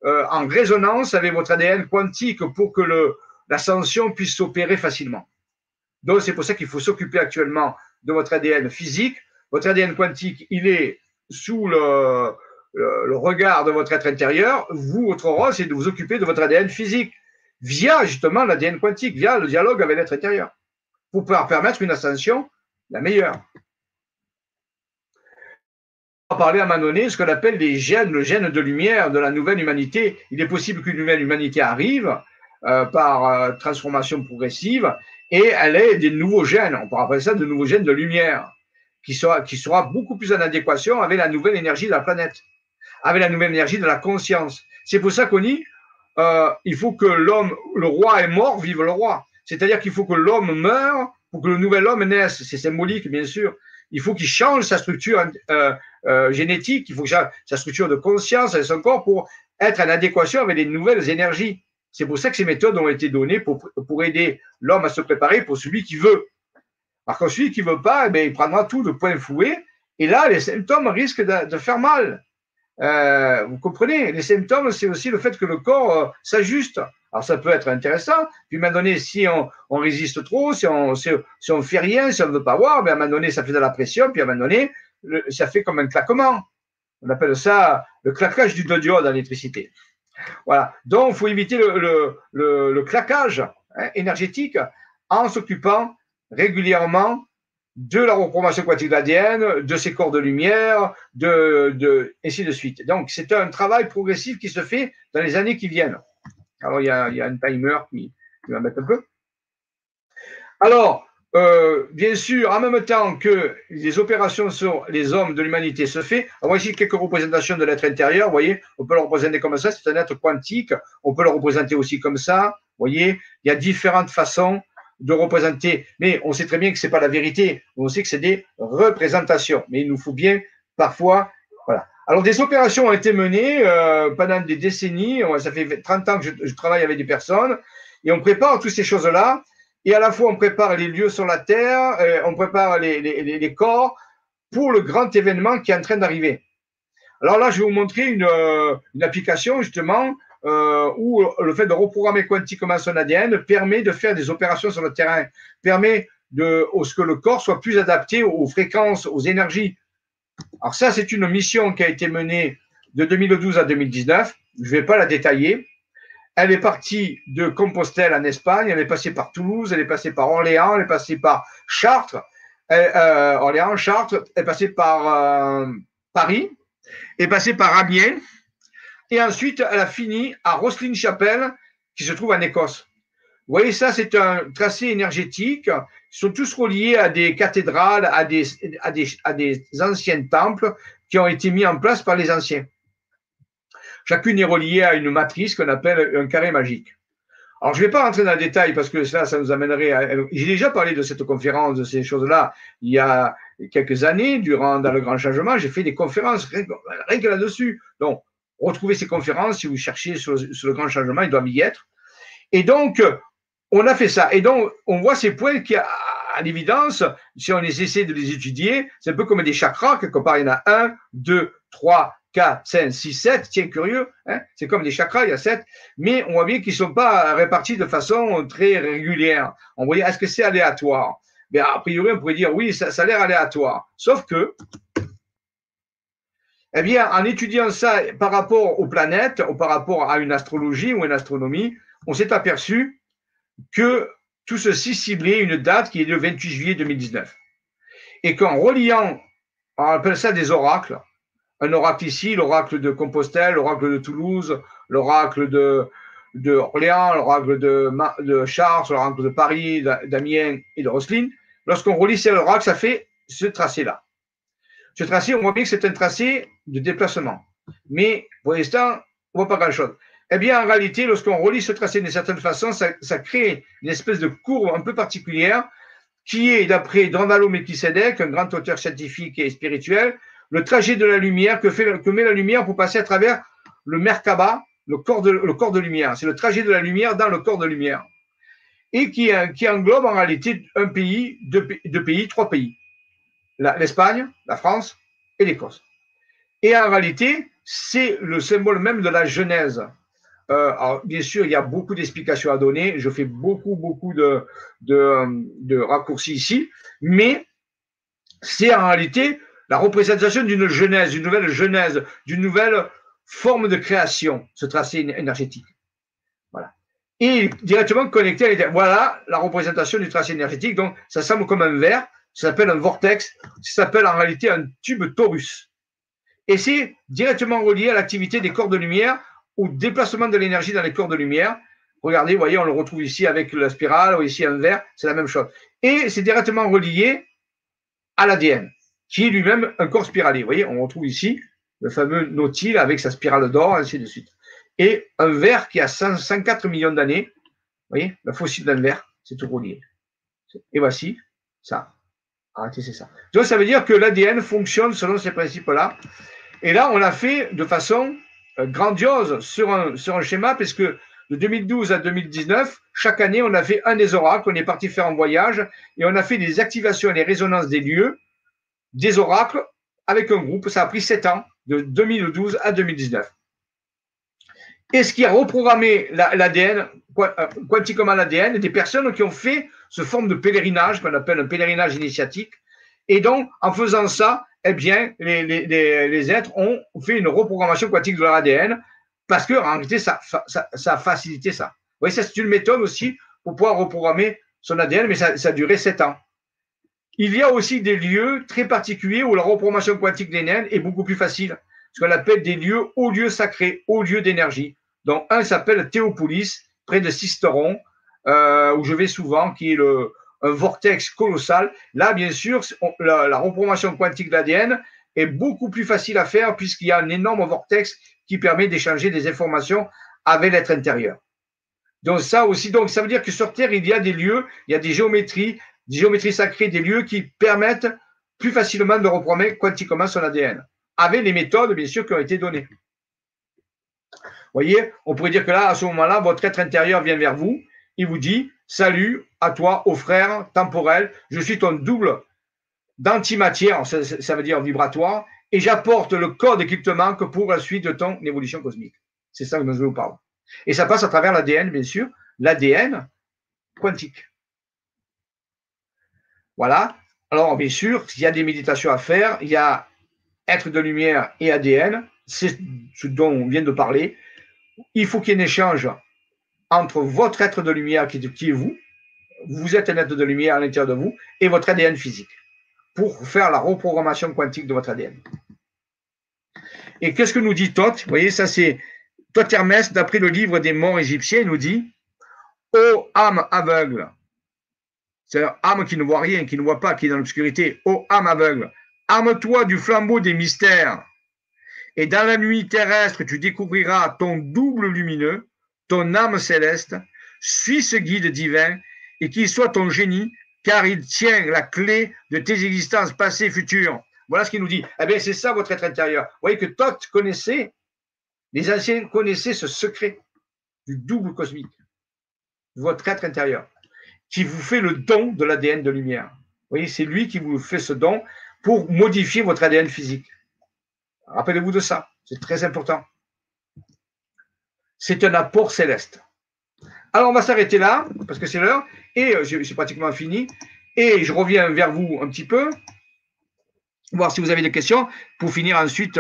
euh, en résonance avec votre ADN quantique pour que l'ascension puisse s'opérer facilement. Donc, c'est pour ça qu'il faut s'occuper actuellement de votre ADN physique votre ADN quantique, il est sous le, le, regard de votre être intérieur. Vous, votre rôle, c'est de vous occuper de votre ADN physique via justement l'ADN quantique, via le dialogue avec l'être intérieur, pour pouvoir permettre une ascension la meilleure. On va parler à un moment donné ce qu'on appelle les gènes, le gène de lumière de la nouvelle humanité. Il est possible qu'une nouvelle humanité arrive euh, par euh, transformation progressive et elle ait des nouveaux gènes. On pourrait appeler ça de nouveaux gènes de lumière qui sera, qui sera beaucoup plus en adéquation avec la nouvelle énergie de la planète, avec la nouvelle énergie de la conscience. C'est pour ça qu'on dit, euh, il faut que l'homme, le roi est mort, vive le roi. C'est-à-dire qu'il faut que l'homme meure pour que le nouvel homme naisse. C'est symbolique, bien sûr. Il faut qu'il change sa structure euh, euh, génétique, il faut que sa, sa structure de conscience et son corps pour être en adéquation avec les nouvelles énergies. C'est pour ça que ces méthodes ont été données pour, pour aider l'homme à se préparer pour celui qui veut. Par contre, celui qui veut pas, eh il prendra tout de point fouet. Et là, les symptômes risquent de, faire mal. Euh, vous comprenez Les symptômes, c'est aussi le fait que le corps euh, s'ajuste. Alors, ça peut être intéressant. Puis, à un moment donné, si on, résiste trop, si on fait rien, si on ne veut pas voir, mais à un moment donné, ça fait de la pression. Puis, à un moment donné, ça fait comme un claquement. On appelle ça le claquage du diode dans l'électricité. Voilà. Donc, il faut éviter le, le, claquage hein, énergétique en s'occupant régulièrement de la reprogrammation quantique de ces corps de lumière, de, de, ainsi de suite. Donc, c'est un travail progressif qui se fait dans les années qui viennent. Alors, il y a, il y a un timer qui, va mettre un peu. Alors, euh, bien sûr, en même temps que les opérations sur les hommes de l'humanité se font, on voit ici quelques représentations de l'être intérieur. Vous voyez, on peut le représenter comme ça, c'est un être quantique. On peut le représenter aussi comme ça. Vous voyez, il y a différentes façons de représenter. Mais on sait très bien que c'est pas la vérité. On sait que c'est des représentations. Mais il nous faut bien parfois, voilà. Alors des opérations ont été menées euh, pendant des décennies. Ça fait 30 ans que je, travaille avec des personnes et on prépare toutes ces choses-là. Et à la fois, on prépare les lieux sur la terre, euh, on prépare les, corps pour le grand événement qui est en train d'arriver. Alors là, je vais vous montrer une, euh, une application justement euh, où le fait de reprogrammer quantiquement son ADN permet de faire des opérations sur le terrain, permet de ce que le corps soit plus adapté aux fréquences, aux énergies. Alors ça, c'est une mission qui a été menée de 2012 à 2019. Je ne vais pas la détailler. Elle est partie de Compostelle en Espagne, elle est passée par Toulouse, elle est passée par Orléans, elle est passée par Chartres, euh, Orléans, Chartres, elle est passée par euh, Paris, est passée par Amiens, et ensuite elle a fini à Roslin Chapel, qui se trouve en Écosse. Vous voyez, ça, c'est un tracé énergétique. Ils sont tous reliés à des cathédrales, à des, à des, à des anciens temples qui ont été mis en place par les anciens. Chacune est reliée à une matrice qu'on appelle un carré magique. Alors, je ne vais pas rentrer dans le détail parce que ça, ça nous amènerait à... J'ai déjà parlé de cette conférence, de ces choses-là, il y a quelques années, durant dans le grand changement, j'ai fait des conférences rien que là-dessus. Donc, retrouvez ces conférences, si vous cherchez sur, le grand changement, ils doivent y être. Et donc, on a fait ça. Et donc, on voit ces points qui, à l'évidence, si on essaie de les étudier, c'est un peu comme des chakras, quelque part, il y en a un, deux, trois, 4, 5, 6, 7, tiens curieux, hein c'est comme des chakras, il y a 7, mais on voit bien qu'ils ne sont pas répartis de façon très régulière. On voit, est-ce que c'est aléatoire? Mais A priori, on pourrait dire oui, ça a l'air aléatoire. Sauf que, eh bien, en étudiant ça par rapport aux planètes, ou par rapport à une astrologie ou une astronomie, on s'est aperçu que tout ceci ciblait une date qui est le 28 juillet 2019. Et qu'en reliant, on appelle ça des oracles, un oracle ici, l'oracle de Compostelle, l'oracle de Toulouse, l'oracle de, Orléans, l'oracle de, Chartres, l'oracle de Paris, d'Amiens et de Roselyne. Lorsqu'on relit ces oracles, ça fait ce tracé-là. Ce tracé, on voit bien que c'est un tracé de déplacement. Mais pour l'instant, on voit pas grand-chose. Eh bien, en réalité, lorsqu'on relit ce tracé d'une certaine façon, ça, crée une espèce de courbe un peu particulière qui est, d'après Drandalo Melchizedek, un grand auteur scientifique et spirituel, le trajet de la lumière que, met la lumière pour passer à travers le Merkaba, le corps de, lumière. C'est le trajet de la lumière dans le corps de lumière. Et qui, englobe en réalité un pays, deux pays, trois pays. L'Espagne, la, France et l'Écosse. Et en réalité, c'est le symbole même de la Genèse. Euh, alors, bien sûr, il y a beaucoup d'explications à donner. Je fais beaucoup, beaucoup de, raccourcis ici. Mais c'est en réalité la représentation d'une genèse, d'une nouvelle genèse, d'une nouvelle forme de création, ce tracé énergétique. Voilà. Et directement connecté à. Voilà la représentation du tracé énergétique. Donc, ça semble comme un verre, ça s'appelle un vortex, ça s'appelle en réalité un tube torus. Et c'est directement relié à l'activité des corps de lumière ou déplacement de l'énergie dans les corps de lumière. Regardez, vous voyez, on le retrouve ici avec la spirale, ou ici un verre, c'est la même chose. Et c'est directement relié à l'ADN qui est lui-même un corps spiralé. Vous voyez, on retrouve ici le fameux nautile avec sa spirale d'or, ainsi de suite. Et un verre qui a 104 millions d'années, vous voyez, le fossile d'un verre, c'est tout relié. Et voici ça. Arrêtez, c'est ça. Donc, ça veut dire que l'ADN fonctionne selon ces principes-là. Et là, on l'a fait de façon euh, grandiose sur un, sur un schéma, puisque de 2012 à 2019, chaque année, on a fait un des oracles, on est parti faire un voyage, et on a fait des activations et des résonances des lieux, des oracles avec un groupe. Ça a pris sept ans, de 2012 à 2019. Et ce qui a reprogrammé l'ADN, euh, quantiquement l'ADN, des personnes qui ont fait ce forme de pèlerinage qu'on appelle un pèlerinage initiatique. Et donc, en faisant ça, eh bien, les, les, les êtres ont fait une reprogrammation quantique de leur ADN parce que, en réalité, ça, ça, ça a facilité ça. Vous voyez, ça, c'est une méthode aussi pour pouvoir reprogrammer son ADN, mais ça, ça a duré sept ans. Il y a aussi des lieux très particuliers où la reprogrammation quantique des naines est beaucoup plus facile. Ce qu'on appelle des lieux hauts lieux sacrés, hauts lieux d'énergie. Donc, un s'appelle Théopolis, près de Sisteron, euh, où je vais souvent, qui est un vortex colossal. Là, bien sûr, la, la quantique de l'ADN est beaucoup plus facile à faire puisqu'il y a un énorme vortex qui permet d'échanger des informations avec l'être intérieur. Donc ça aussi, donc ça veut dire que sur Terre, il y a des lieux, il y a des géométries, des géométries sacrées, des lieux qui permettent plus facilement de reprogrammer quantiquement son ADN, avec les méthodes, bien sûr, qui ont été données. Vous voyez, on pourrait dire que là, à ce moment-là, votre être intérieur vient vers vous, il vous dit, salut à toi, au frère temporel, je suis ton double d'antimatière, ça, veut dire vibratoire, et j'apporte le code qui te manque pour la suite de ton évolution cosmique. C'est ça que nous vous parlons. Et ça passe à travers l'ADN, bien sûr, l'ADN quantique. Voilà. Alors, bien sûr, il y a des méditations à faire, il y a être de lumière et ADN, c'est ce dont on vient de parler. Il faut qu'il y ait un échange entre votre être de lumière qui est, vous, vous êtes un être de lumière à l'intérieur de vous, et votre ADN physique, pour faire la reprogrammation quantique de votre ADN. Et qu'est-ce que nous dit Thoth? Vous voyez, ça c'est Thoth Hermès, d'après le livre des morts égyptiens, il nous dit Ô âme aveugle, c'est-à-dire âme qui ne voit rien, qui ne voit pas, qui est dans l'obscurité, ô âme aveugle, arme-toi du flambeau des mystères, et dans la nuit terrestre, tu découvriras ton double lumineux, ton âme céleste, suis ce guide divin, et qu'il soit ton génie, car il tient la clé de tes existences passées et futures. Voilà ce qu'il nous dit. Eh bien, c'est ça votre être intérieur. Vous voyez que Thoth connaissait, les anciens connaissaient ce secret du double cosmique, votre être intérieur, qui vous fait le don de l'ADN de lumière. Vous voyez, c'est lui qui vous fait ce don pour modifier votre ADN physique. Rappelez-vous de ça, c'est très important. C'est un apport céleste. Alors, on va s'arrêter là, parce que c'est l'heure, et euh, c'est pratiquement fini. Et je reviens vers vous un petit peu voir si vous avez des questions, pour finir ensuite.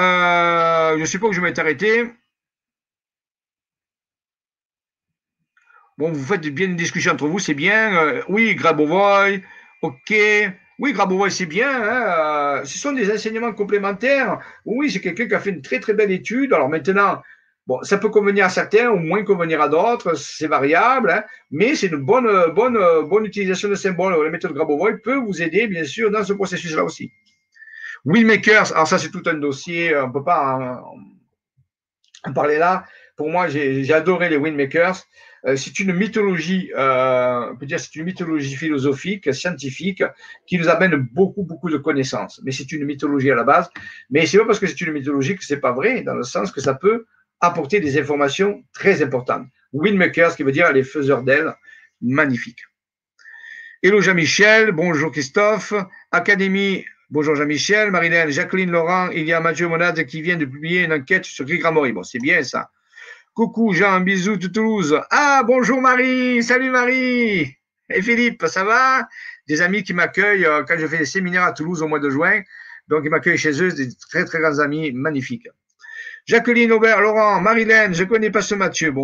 Euh, je pas où je vais m'arrêter. Bon, vous faites bien une discussion entre vous, c'est bien. Euh, oui, Grabovoy, ok. Oui, Grabovoy, c'est bien. Hein, euh, ce sont des enseignements complémentaires. Oui, c'est quelqu'un qui a fait une très très belle étude. Alors maintenant, Bon, ça peut convenir à certains ou moins convenir à d'autres, c'est variable, hein, mais c'est une bonne, bonne, bonne utilisation de symboles. La méthode Grabovoi peut vous aider, bien sûr, dans ce processus-là aussi. Winmakers, alors ça, c'est tout un dossier, on ne peut pas en, parler là. Pour moi, j'ai adoré les Winmakers. Euh, c'est une mythologie, euh, on peut dire, c'est une mythologie philosophique, scientifique, qui nous amène beaucoup, beaucoup de connaissances. Mais c'est une mythologie à la base. Mais c'est pas parce que c'est une mythologie que c'est pas vrai, dans le sens que ça peut apporter des informations très importantes. Windmakers, qui veut dire les faiseurs d'ailes, magnifique. Hello Jean-Michel, bonjour Christophe. Académie, bonjour Jean-Michel. Marilène, Jacqueline Laurent, il y a Mathieu Monade qui vient de publier une enquête sur Grigramory. Bon, c'est bien ça. Coucou Jean, bisous de Toulouse. Ah, bonjour Marie, salut Marie. Et Philippe, ça va? Des amis qui m'accueillent euh, quand je fais des séminaires à Toulouse au mois de juin. Donc, ils m'accueillent chez eux, des très, très grands amis, magnifiques. Jacqueline Aubert, Laurent, Marilène, je connais pas ce Mathieu.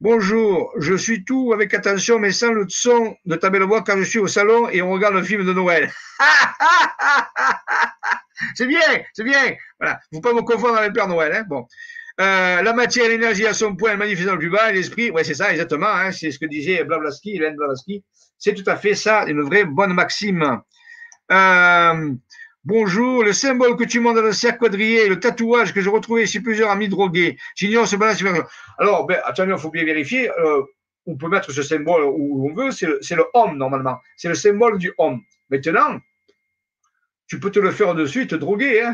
Bonjour, je suis tout avec attention, mais sans le son de ta belle voix quand je suis au salon et on regarde un film de Noël. c'est bien, c'est bien. Voilà, vous pouvez me confondre avec Père Noël, hein. Bon. Euh, la matière l'énergie à son point manifestant le plus bas, l'esprit, ouais, c'est ça, exactement, hein, c'est ce que disait Blablaski, Hélène Blablaski. C'est tout à fait ça, une vraie bonne maxime. Euh, Bonjour, le symbole que tu montres dans le cercle quadrillé, le tatouage que j'ai retrouvé chez plusieurs amis drogués. J'ignore ce balance. Alors, ben, attendez, il faut bien vérifier. Euh, on peut mettre ce symbole où on veut. C'est le, homme, normalement. C'est le symbole du homme. Maintenant, tu peux te le faire dessus et te droguer.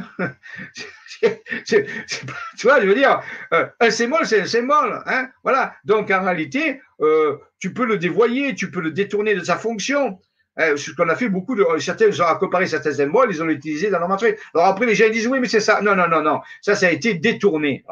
Tu vois, je veux dire, euh, un symbole, c'est un symbole. Hein voilà. Donc, en réalité, euh, tu peux le dévoyer, tu peux le détourner de sa fonction. Eh, ce qu'on a fait beaucoup de, certains ont comparé certains symboles, ils ont utilisé dans leur matériel. Alors après, les gens disent oui, mais c'est ça. Non, non, non, non. Ça, ça a été détourné.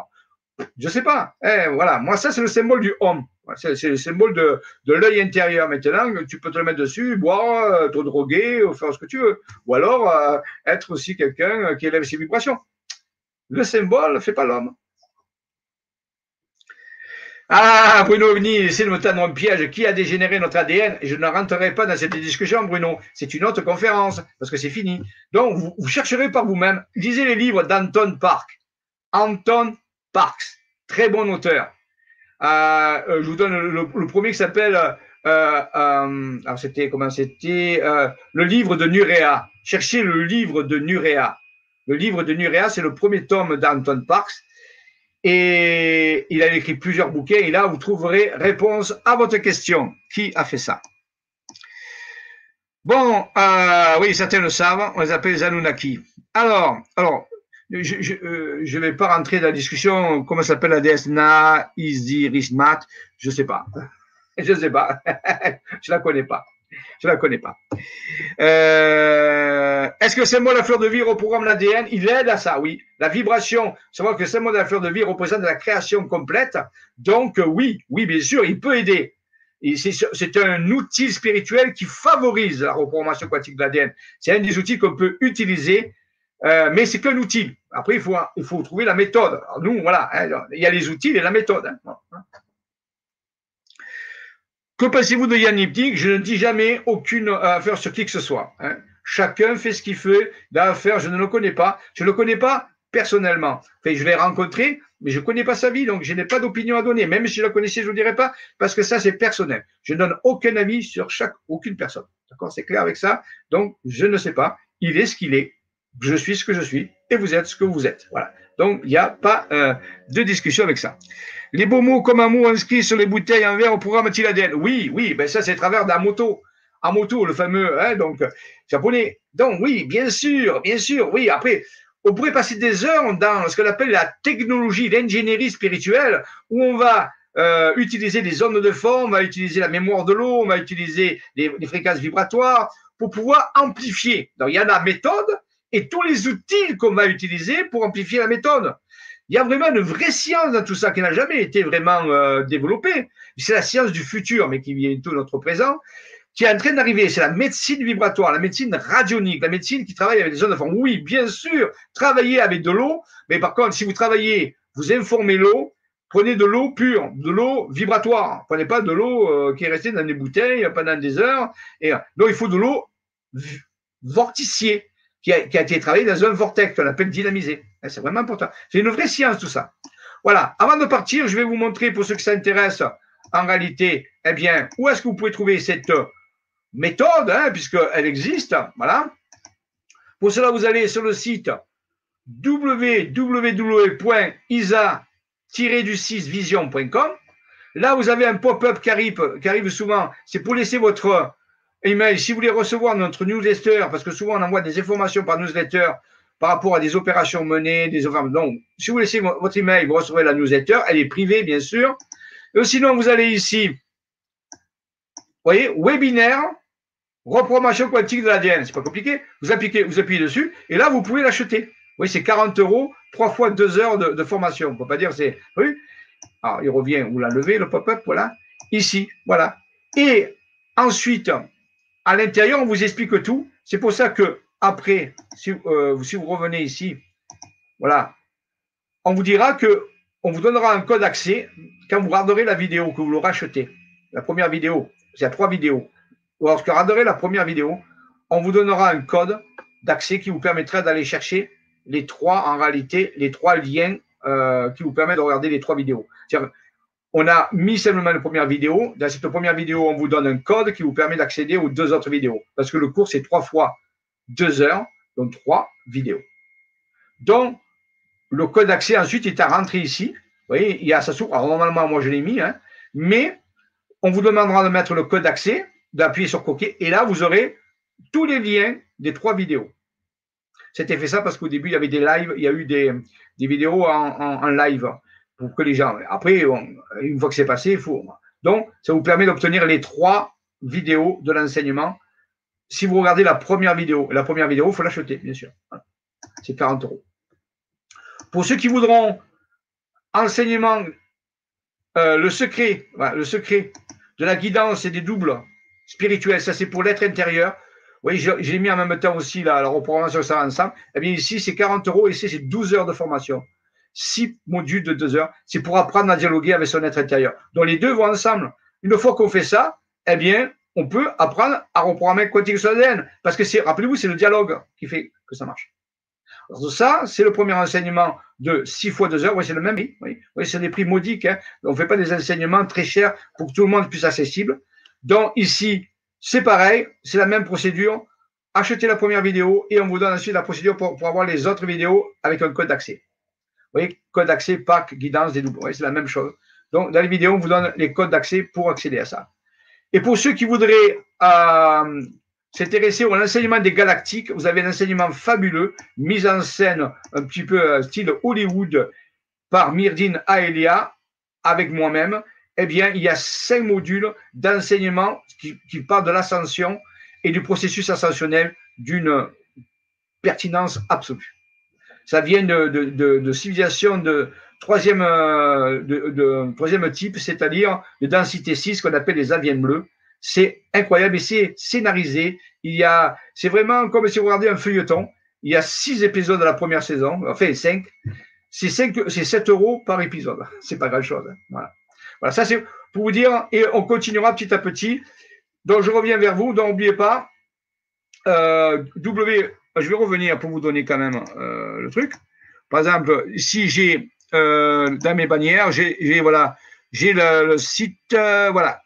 je sais pas. Eh, voilà. Moi, ça, c'est le symbole du homme. C'est le symbole de, l'œil intérieur. Maintenant, tu peux te le mettre dessus, boire, euh, te droguer, ou faire ce que tu veux. Ou alors, euh, être aussi quelqu'un qui élève ses vibrations. Le symbole ne fait pas l'homme. Ah, Bruno Ovni, c'est tendre un piège. Qui a dégénéré notre ADN Je ne rentrerai pas dans cette discussion, Bruno. C'est une autre conférence, parce que c'est fini. Donc, vous, chercherez par vous-même. Lisez les livres d'Anton Park. Anton Parks, très bon auteur. Euh, euh, je vous donne le, premier qui s'appelle, euh, c'était, le livre de Nurea. Cherchez le livre de Nurea. Le livre de Nurea, c'est le premier tome d'Anton Parks. Et il a écrit plusieurs bouquins. Et là, vous trouverez réponse à votre question. Qui a fait ça? Bon, euh, oui, certains le savent. On les appelle les Anunnaki. Alors, alors, je ne euh, vais pas rentrer dans la discussion. Comment s'appelle la déesse Na, Izzy, Rishmat Je ne sais pas. Je ne sais pas. je la connais pas. Je la connais pas. Euh, est-ce que symbole de la fleur de vie reprogramme l'ADN Il aide à ça, oui. La vibration, savoir que le symbole de la fleur de vie représente la création complète. Donc, oui, oui, bien sûr, il peut aider. C'est un outil spirituel qui favorise la reprogrammation quantique de l'ADN. C'est un des outils qu'on peut utiliser, euh, mais c'est qu'un outil. Après, il faut, il faut trouver la méthode. nous, voilà, hein, il y a les outils et la méthode. Hein. Que pensez-vous de Yann Niptik Je ne dis jamais aucune affaire sur qui que ce soit. Hein. Chacun fait ce qu'il fait d'affaires. Je ne le connais pas. Je ne le connais pas personnellement. Je l'ai rencontré, mais je ne connais pas sa vie, donc je n'ai pas d'opinion à donner. Même si je la connaissais, je ne le dirais pas, parce que ça, c'est personnel. Je ne donne aucun avis sur chaque, aucune personne. D'accord? C'est clair avec ça? Donc, je ne sais pas. Il est ce qu'il est. Je suis ce que je suis. Et vous êtes ce que vous êtes. Voilà. Donc, il n'y a pas euh, de discussion avec ça. Les beaux mots comme un mot inscrit sur les bouteilles en verre au programme Tiladien. Oui, oui, ben ça, c'est à travers de la moto. En moto, le fameux, hein, donc, japonais. Donc, oui, bien sûr, bien sûr, oui. Après, on pourrait passer des heures dans ce qu'on appelle la technologie, l'ingénierie spirituelle, où on va euh, utiliser des zones de forme, on va utiliser la mémoire de l'eau, on va utiliser les, fréquences vibratoires pour pouvoir amplifier. Donc, il y a la méthode et tous les outils qu'on va utiliser pour amplifier la méthode. Il y a vraiment une vraie science dans tout ça qui n'a jamais été vraiment euh, développée. C'est la science du futur, mais qui vient tout notre présent qui est en train d'arriver, c'est la médecine vibratoire, la médecine radionique, la médecine qui travaille avec des zones de. Oui, bien sûr, travaillez avec de l'eau, mais par contre, si vous travaillez, vous informez l'eau, prenez de l'eau pure, de l'eau vibratoire. Prenez pas de l'eau euh, qui est restée dans des bouteilles pendant des heures. Et, donc, il faut de l'eau vorticier, qui a, été travaillée dans un vortex qu'on appelle dynamisé. C'est vraiment important. C'est une vraie science, tout ça. Voilà. Avant de partir, je vais vous montrer, pour ceux qui s'intéressent, en réalité, eh bien, où est-ce que vous pouvez trouver cette méthode, hein, puisqu'elle existe. Voilà. Pour cela, vous allez sur le site www.isa-du6vision.com. Là, vous avez un pop-up qui arrive souvent. C'est pour laisser votre email. Si vous voulez recevoir notre newsletter, parce que souvent on envoie des informations par newsletter par rapport à des opérations menées, des Donc, si vous laissez votre email, vous recevrez la newsletter. Elle est privée, bien sûr. Et sinon, vous allez ici, vous voyez, webinaire, reprogrammation quantique de l'ADN, c'est pas compliqué. Vous vous appuyez dessus, et là, vous pouvez l'acheter. Oui, c'est 40 euros, trois fois deux heures de, formation. On ne peut pas dire c'est. Oui. Alors, il revient, vous l'enlevez, le pop-up, voilà. Ici, voilà. Et ensuite, à l'intérieur, on vous explique tout. C'est pour ça que après, si, euh, si, vous revenez ici, voilà, on vous dira que on vous donnera un code d'accès quand vous regarderez la vidéo que vous l'aurez achetée. La première vidéo, il y a trois vidéos lorsque vous regarderez la première vidéo, on vous donnera un code d'accès qui vous permettra d'aller chercher les trois, en réalité, les trois liens euh, qui vous permettent de regarder les trois vidéos. On a mis simplement la première vidéo. Dans cette première vidéo, on vous donne un code qui vous permet d'accéder aux deux autres vidéos. Parce que le cours, c'est trois fois deux heures, donc trois vidéos. Donc, le code d'accès ensuite est à rentrer ici. Vous voyez, il y a ça source. Alors, normalement, moi, je l'ai mis, hein, mais on vous demandera de mettre le code d'accès d'appuyer sur coquet. Et là, vous aurez tous les liens des trois vidéos. C'était fait ça parce qu'au début, il y avait des lives, il y a eu des, vidéos en, live pour que les gens. Après, une fois que c'est passé, il faut. Donc, ça vous permet d'obtenir les trois vidéos de l'enseignement. Si vous regardez la première vidéo, la première vidéo, il faut l'acheter, bien sûr. C'est 40 euros. Pour ceux qui voudront enseignement, euh, le secret, le secret de la guidance et des doubles spirituel, ça c'est pour l'être intérieur. Oui, j'ai mis en même temps aussi là, la reprogrammation ça ensemble. Eh bien, ici, c'est 40 euros. Ici, c'est 12 heures de formation. Six modules de deux heures. C'est pour apprendre à dialoguer avec son être intérieur. Donc, les deux vont ensemble. Une fois qu'on fait ça, eh bien, on peut apprendre à reprogrammer quantique son ADN. Parce que c'est, rappelez-vous, c'est le dialogue qui fait que ça marche. Alors, ça, c'est le premier enseignement de 6 fois 2 heures. Oui, c'est le même. Oui, oui c'est des prix modiques. Hein. On ne fait pas des enseignements très chers pour que tout le monde puisse accessible. Donc ici, c'est pareil, c'est la même procédure. Achetez la première vidéo et on vous donne ensuite la procédure pour, avoir les autres vidéos avec un code d'accès. Voyez, code d'accès, pack, guidance, des doubles. c'est la même chose. Donc, dans les vidéos, on vous donne les codes d'accès pour accéder à ça. Et pour ceux qui voudraient euh, s'intéresser au enseignement des galactiques, vous avez un enseignement fabuleux, mis en scène un petit peu euh, style Hollywood par Myrdine Aelia avec moi-même eh bien, il y a cinq modules d'enseignement qui, parlent de l'ascension et du processus ascensionnel d'une pertinence absolue. Ça vient de, de, de troisième, euh, de, troisième type, c'est-à-dire de densité 6 qu'on appelle les aviens bleus. C'est incroyable et c'est scénarisé. C'est vraiment comme si vous regardiez un feuilleton. Il y a six épisodes de la première saison, enfin cinq. C'est cinq, c'est 7 euros par épisode. C'est pas grand chose. Hein. Voilà. Voilà, ça c'est pour vous dire, et on continuera petit à petit. Donc je reviens vers vous, donc n'oubliez pas, euh, W, je vais revenir pour vous donner quand même euh, le truc. Par exemple, si j'ai euh, dans mes bannières, j'ai voilà, j'ai le, site, voilà,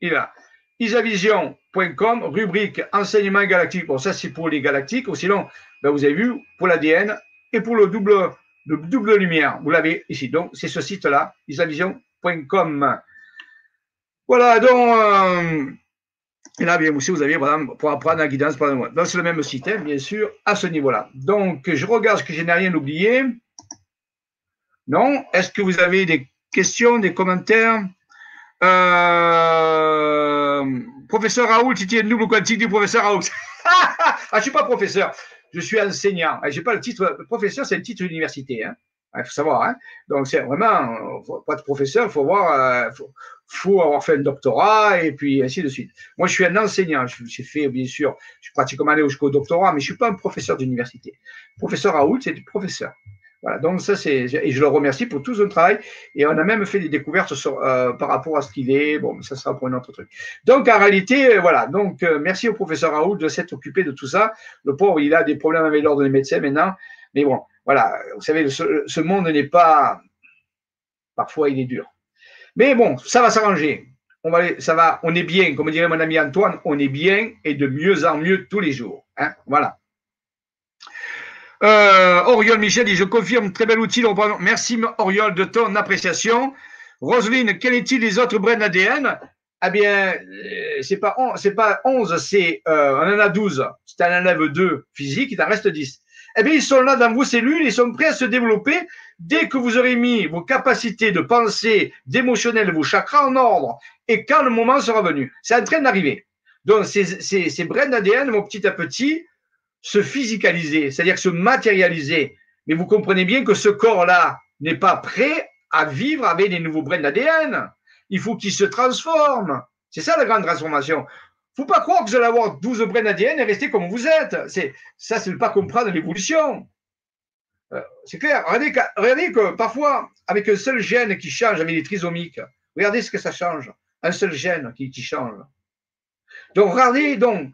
il est là, isavision.com, rubrique enseignement galactique. Bon, ça c'est pour les galactiques, ou sinon, ben, vous avez vu, pour l'ADN et pour le double, le double lumière, vous l'avez ici. Donc, c'est ce site-là, isavision.com. Voilà, donc, et là, bien aussi, vous avez voilà, pour apprendre la guidance. Donc, c'est le même hein, bien sûr, à ce niveau-là. Donc, je regarde ce que je n'ai rien oublié. Non Est-ce que vous avez des questions, des commentaires? Euh, Professeur Raoult, tiens le double quantique du professeur Raoult. ah, je ne suis pas professeur, je suis enseignant. Je n'ai pas le titre. Professeur, c'est le titre d'université. Hein. Il faut savoir. Hein. Donc, c'est vraiment, faut pas être professeur, il faut euh, faut avoir fait un doctorat et puis ainsi de suite. Moi, je suis un enseignant. J'ai fait, bien sûr, je suis pratiquement allé jusqu'au doctorat, mais je suis pas un professeur d'université. Professeur Raoult, c'est du professeur. Voilà, donc ça c'est et je le remercie pour tout son travail et on a même fait des découvertes euh, par rapport à ce qu'il est. Bon, ça sera pour un autre truc. Donc en réalité, euh, voilà. Donc merci au professeur Raoult de s'être occupé de tout ça. Le pauvre, il a des problèmes avec l'ordre des médecins maintenant, mais bon, voilà. Vous savez, ce, monde n'est pas parfois il est dur. Mais bon, ça va s'arranger. On va, ça va, on est bien, comme dirait mon ami Antoine, on est bien et de mieux en mieux tous les jours. Hein voilà. Euh, Oriol Michel dit Je confirme, très bel outil. Merci Oriol de ton appréciation. Roselyne, quel est-il des autres brins d'ADN Eh bien, euh, c'est pas, pas 11, c'est, euh, on en a 12. C'est un enlève 2 physique, il en reste 10 eh bien, ils sont là dans vos cellules, ils sont prêts à se développer dès que vous aurez mis vos capacités de pensée, d'émotionnel, vos chakras en ordre, et quand le moment sera venu. C'est en train d'arriver. Donc, ces, brins d'ADN vont petit à petit se physicaliser, c'est-à-dire se matérialiser. Mais vous comprenez bien que ce corps-là n'est pas prêt à vivre avec des nouveaux brins d'ADN. Il faut qu'il se transforme. C'est ça la grande transformation faut pas croire que vous allez avoir 12 brins d'ADN et rester comme vous êtes. C'est, ça, c'est ne pas comprendre l'évolution. Euh, c'est clair. Regardez que, parfois, avec un seul gène qui change, avec les trisomiques, regardez ce que ça change. Un seul gène qui, qui change. Donc, regardez, donc,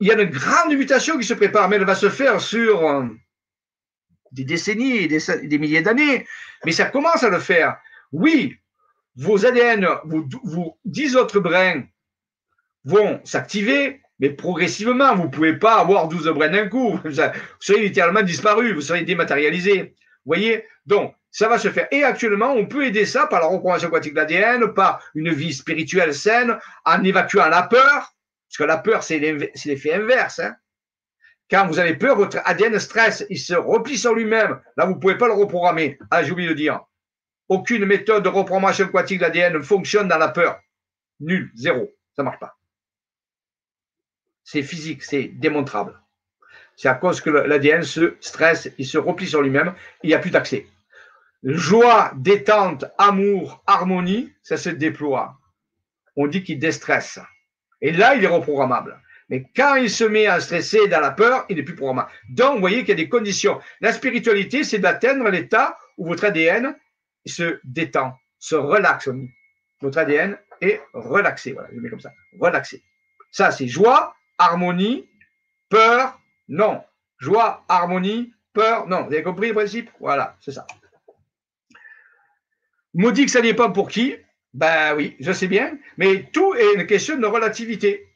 il y a une grande mutation qui se prépare, mais elle va se faire sur euh, des décennies des milliers d'années. Mais ça commence à le faire. Oui, vos ADN, vos, vos 10 autres brins vont s'activer, mais progressivement. Vous ne pouvez pas avoir 12 brins d'un coup. Vous serez littéralement disparu, vous serez dématérialisé. Vous voyez? Donc, ça va se faire. Et actuellement, on peut aider ça par la reprogrammation quantique de l'ADN, par une vie spirituelle saine, en évacuant la peur, parce que la peur, c'est l'effet inverse. Hein. Quand vous avez peur, votre ADN stress, il se replie sur lui-même. Là, vous ne pouvez pas le reprogrammer. Ah, j'ai oublié de dire. Aucune méthode de reprogrammation quantique de ne fonctionne dans la peur. Nul, zéro. Ça ne marche pas c'est physique, c'est démontrable. C'est à cause que l'ADN se stresse, il se replie sur lui-même, il n'y a plus d'accès. Joie, détente, amour, harmonie, ça se déploie. On dit qu'il déstresse. Et là, il est reprogrammable. Mais quand il se met à stresser dans la peur, il n'est plus programmable. Donc, vous voyez qu'il y a des conditions. La spiritualité, c'est d'atteindre l'état où votre ADN se détend, se relaxe. Votre ADN est relaxé. Voilà, je mets comme ça. Relaxé. Ça, c'est joie, harmonie, peur, non. Joie, harmonie, peur, non. Vous avez compris le principe? Voilà, c'est ça. Maudit que ça n'est pas pour qui? Ben oui, je sais bien, mais tout est une question de relativité.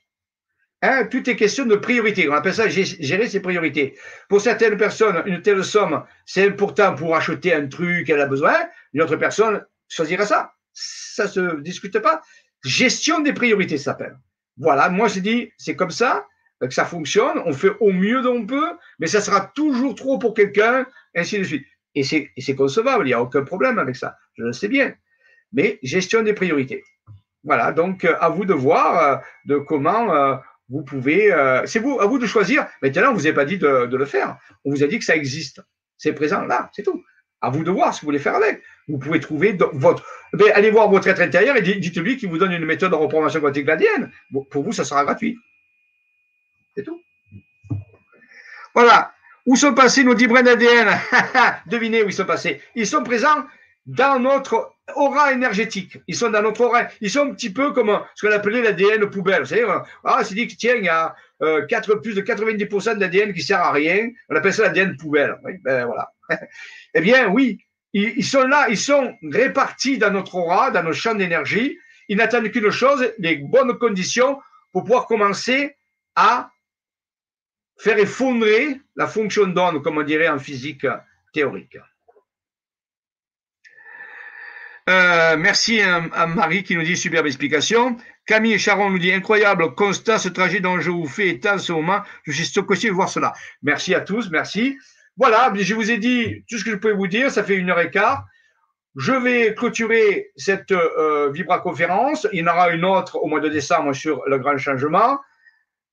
Hein, tout est question de priorité. On appelle ça gérer ses priorités. Pour certaines personnes, une telle somme, c'est important pour acheter un truc qu'elle a besoin. Une autre personne choisira ça. Ça se discute pas. Gestion des priorités s'appelle. Voilà, moi je dis, c'est comme ça que ça fonctionne, on fait au mieux dont on peut, mais ça sera toujours trop pour quelqu'un, ainsi de suite. Et c'est concevable, il n'y a aucun problème avec ça, je le sais bien. Mais gestion des priorités. Voilà, donc euh, à vous de voir euh, de comment euh, vous pouvez. c'est vous, à vous de choisir. Maintenant, on vous a pas dit de, le faire. On vous a dit que ça existe. C'est présent là, c'est tout. À vous de voir ce que vous voulez faire avec. Vous pouvez trouver votre. Allez voir votre être intérieur et dites-lui qu'il vous donne une méthode de reprogrammation quantique l'ADN. Pour vous, ça sera gratuit. C'est tout. Voilà. Où sont passés nos 10 brins d'ADN Devinez où ils sont passés. Ils sont présents dans notre aura énergétique. Ils sont dans notre aura. Ils sont un petit peu comme ce qu'on appelait l'ADN poubelle. C'est-à-dire, ah, c'est dit que tiens, il y a euh, 4, plus de 90% de l'ADN qui sert à rien. On appelle ça l'ADN poubelle. Ben voilà. eh bien, oui, ils, sont là, ils sont répartis dans notre aura, dans nos champs d'énergie. Ils n'attendent qu'une chose, les bonnes conditions pour pouvoir commencer à faire effondrer la fonction d'onde, comme on dirait en physique théorique. Euh, merci à, Marie qui nous dit superbe explication. Camille Charon nous dit incroyable, constat ce trajet dont je vous fais état en ce moment. Je suis stocké de voir cela. Merci à tous, merci. Voilà, je vous ai dit tout ce que je pouvais vous dire. Ça fait une heure et quart. Je vais clôturer cette euh, Vibra conférence. Il y en aura une autre au mois de décembre sur le grand changement.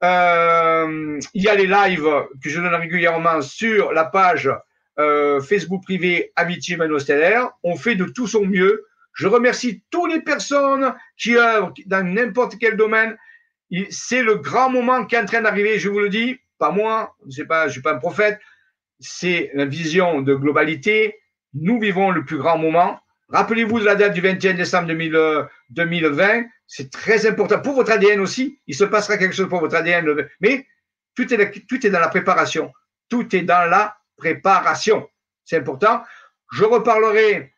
Euh, il y a les lives que je donne régulièrement sur la page euh, Facebook privé Amitié Mano Stellaire. On fait de tout son mieux. Je remercie toutes les personnes qui œuvrent dans n'importe quel domaine. C'est le grand moment qui est en train d'arriver, je vous le dis. Pas moi, je je suis pas un prophète. C'est la vision de globalité. Nous vivons le plus grand moment. Rappelez-vous de la date du 21 décembre 2020. Euh, C'est très important pour votre ADN aussi. Il se passera quelque chose pour votre ADN. Mais tout est, dans la préparation. Tout est dans la préparation. C'est important. Je reparlerai,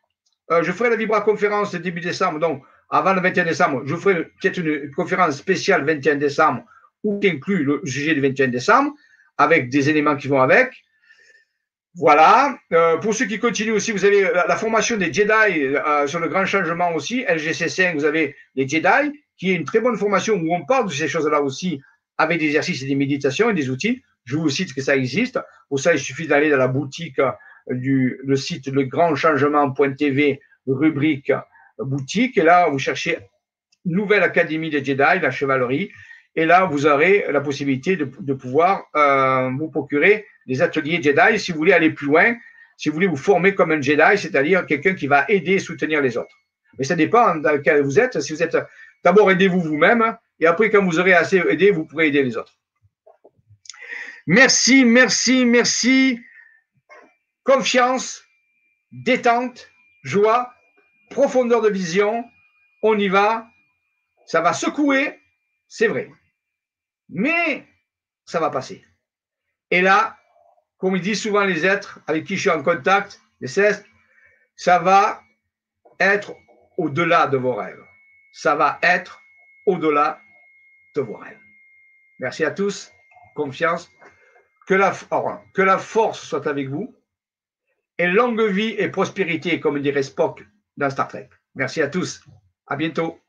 euh, je ferai la Vibra conférence début décembre, donc avant le 21 décembre, je ferai peut-être une conférence spéciale 21 décembre où inclut le sujet du 21 décembre avec des éléments qui vont avec. Voilà. Euh, pour ceux qui continuent aussi, vous avez la, formation des Jedi euh, sur le grand changement aussi, LGC5, vous avez les Jedi, qui est une très bonne formation où on parle de ces choses-là aussi avec des exercices et des méditations et des outils. Je vous cite que ça existe. Pour ça, il suffit d'aller dans la boutique du le site legrandchangement.tv, rubrique boutique. Et là, vous cherchez Nouvelle Académie des Jedi, la chevalerie. Et là, vous aurez la possibilité de, pouvoir euh, vous procurer des ateliers Jedi si vous voulez aller plus loin, si vous voulez vous former comme un Jedi, c'est-à-dire quelqu'un qui va aider et soutenir les autres. Mais ça dépend dans lequel vous êtes. Si vous êtes, d'abord aidez-vous vous-même, et après, quand vous aurez assez aidé, vous pourrez aider les autres. Merci, merci, merci. Confiance, détente, joie, profondeur de vision. On y va. Ça va secouer, c'est vrai. Mais ça va passer. Et là, comme ils disent souvent les êtres avec qui je suis en contact, les célestes, ça va être au-delà de vos rêves. Ça va être au-delà de vos rêves. Merci à tous. Confiance. Que la, que la force soit avec vous et longue vie et prospérité, comme dirait Spock dans Star Trek. Merci à tous. À bientôt.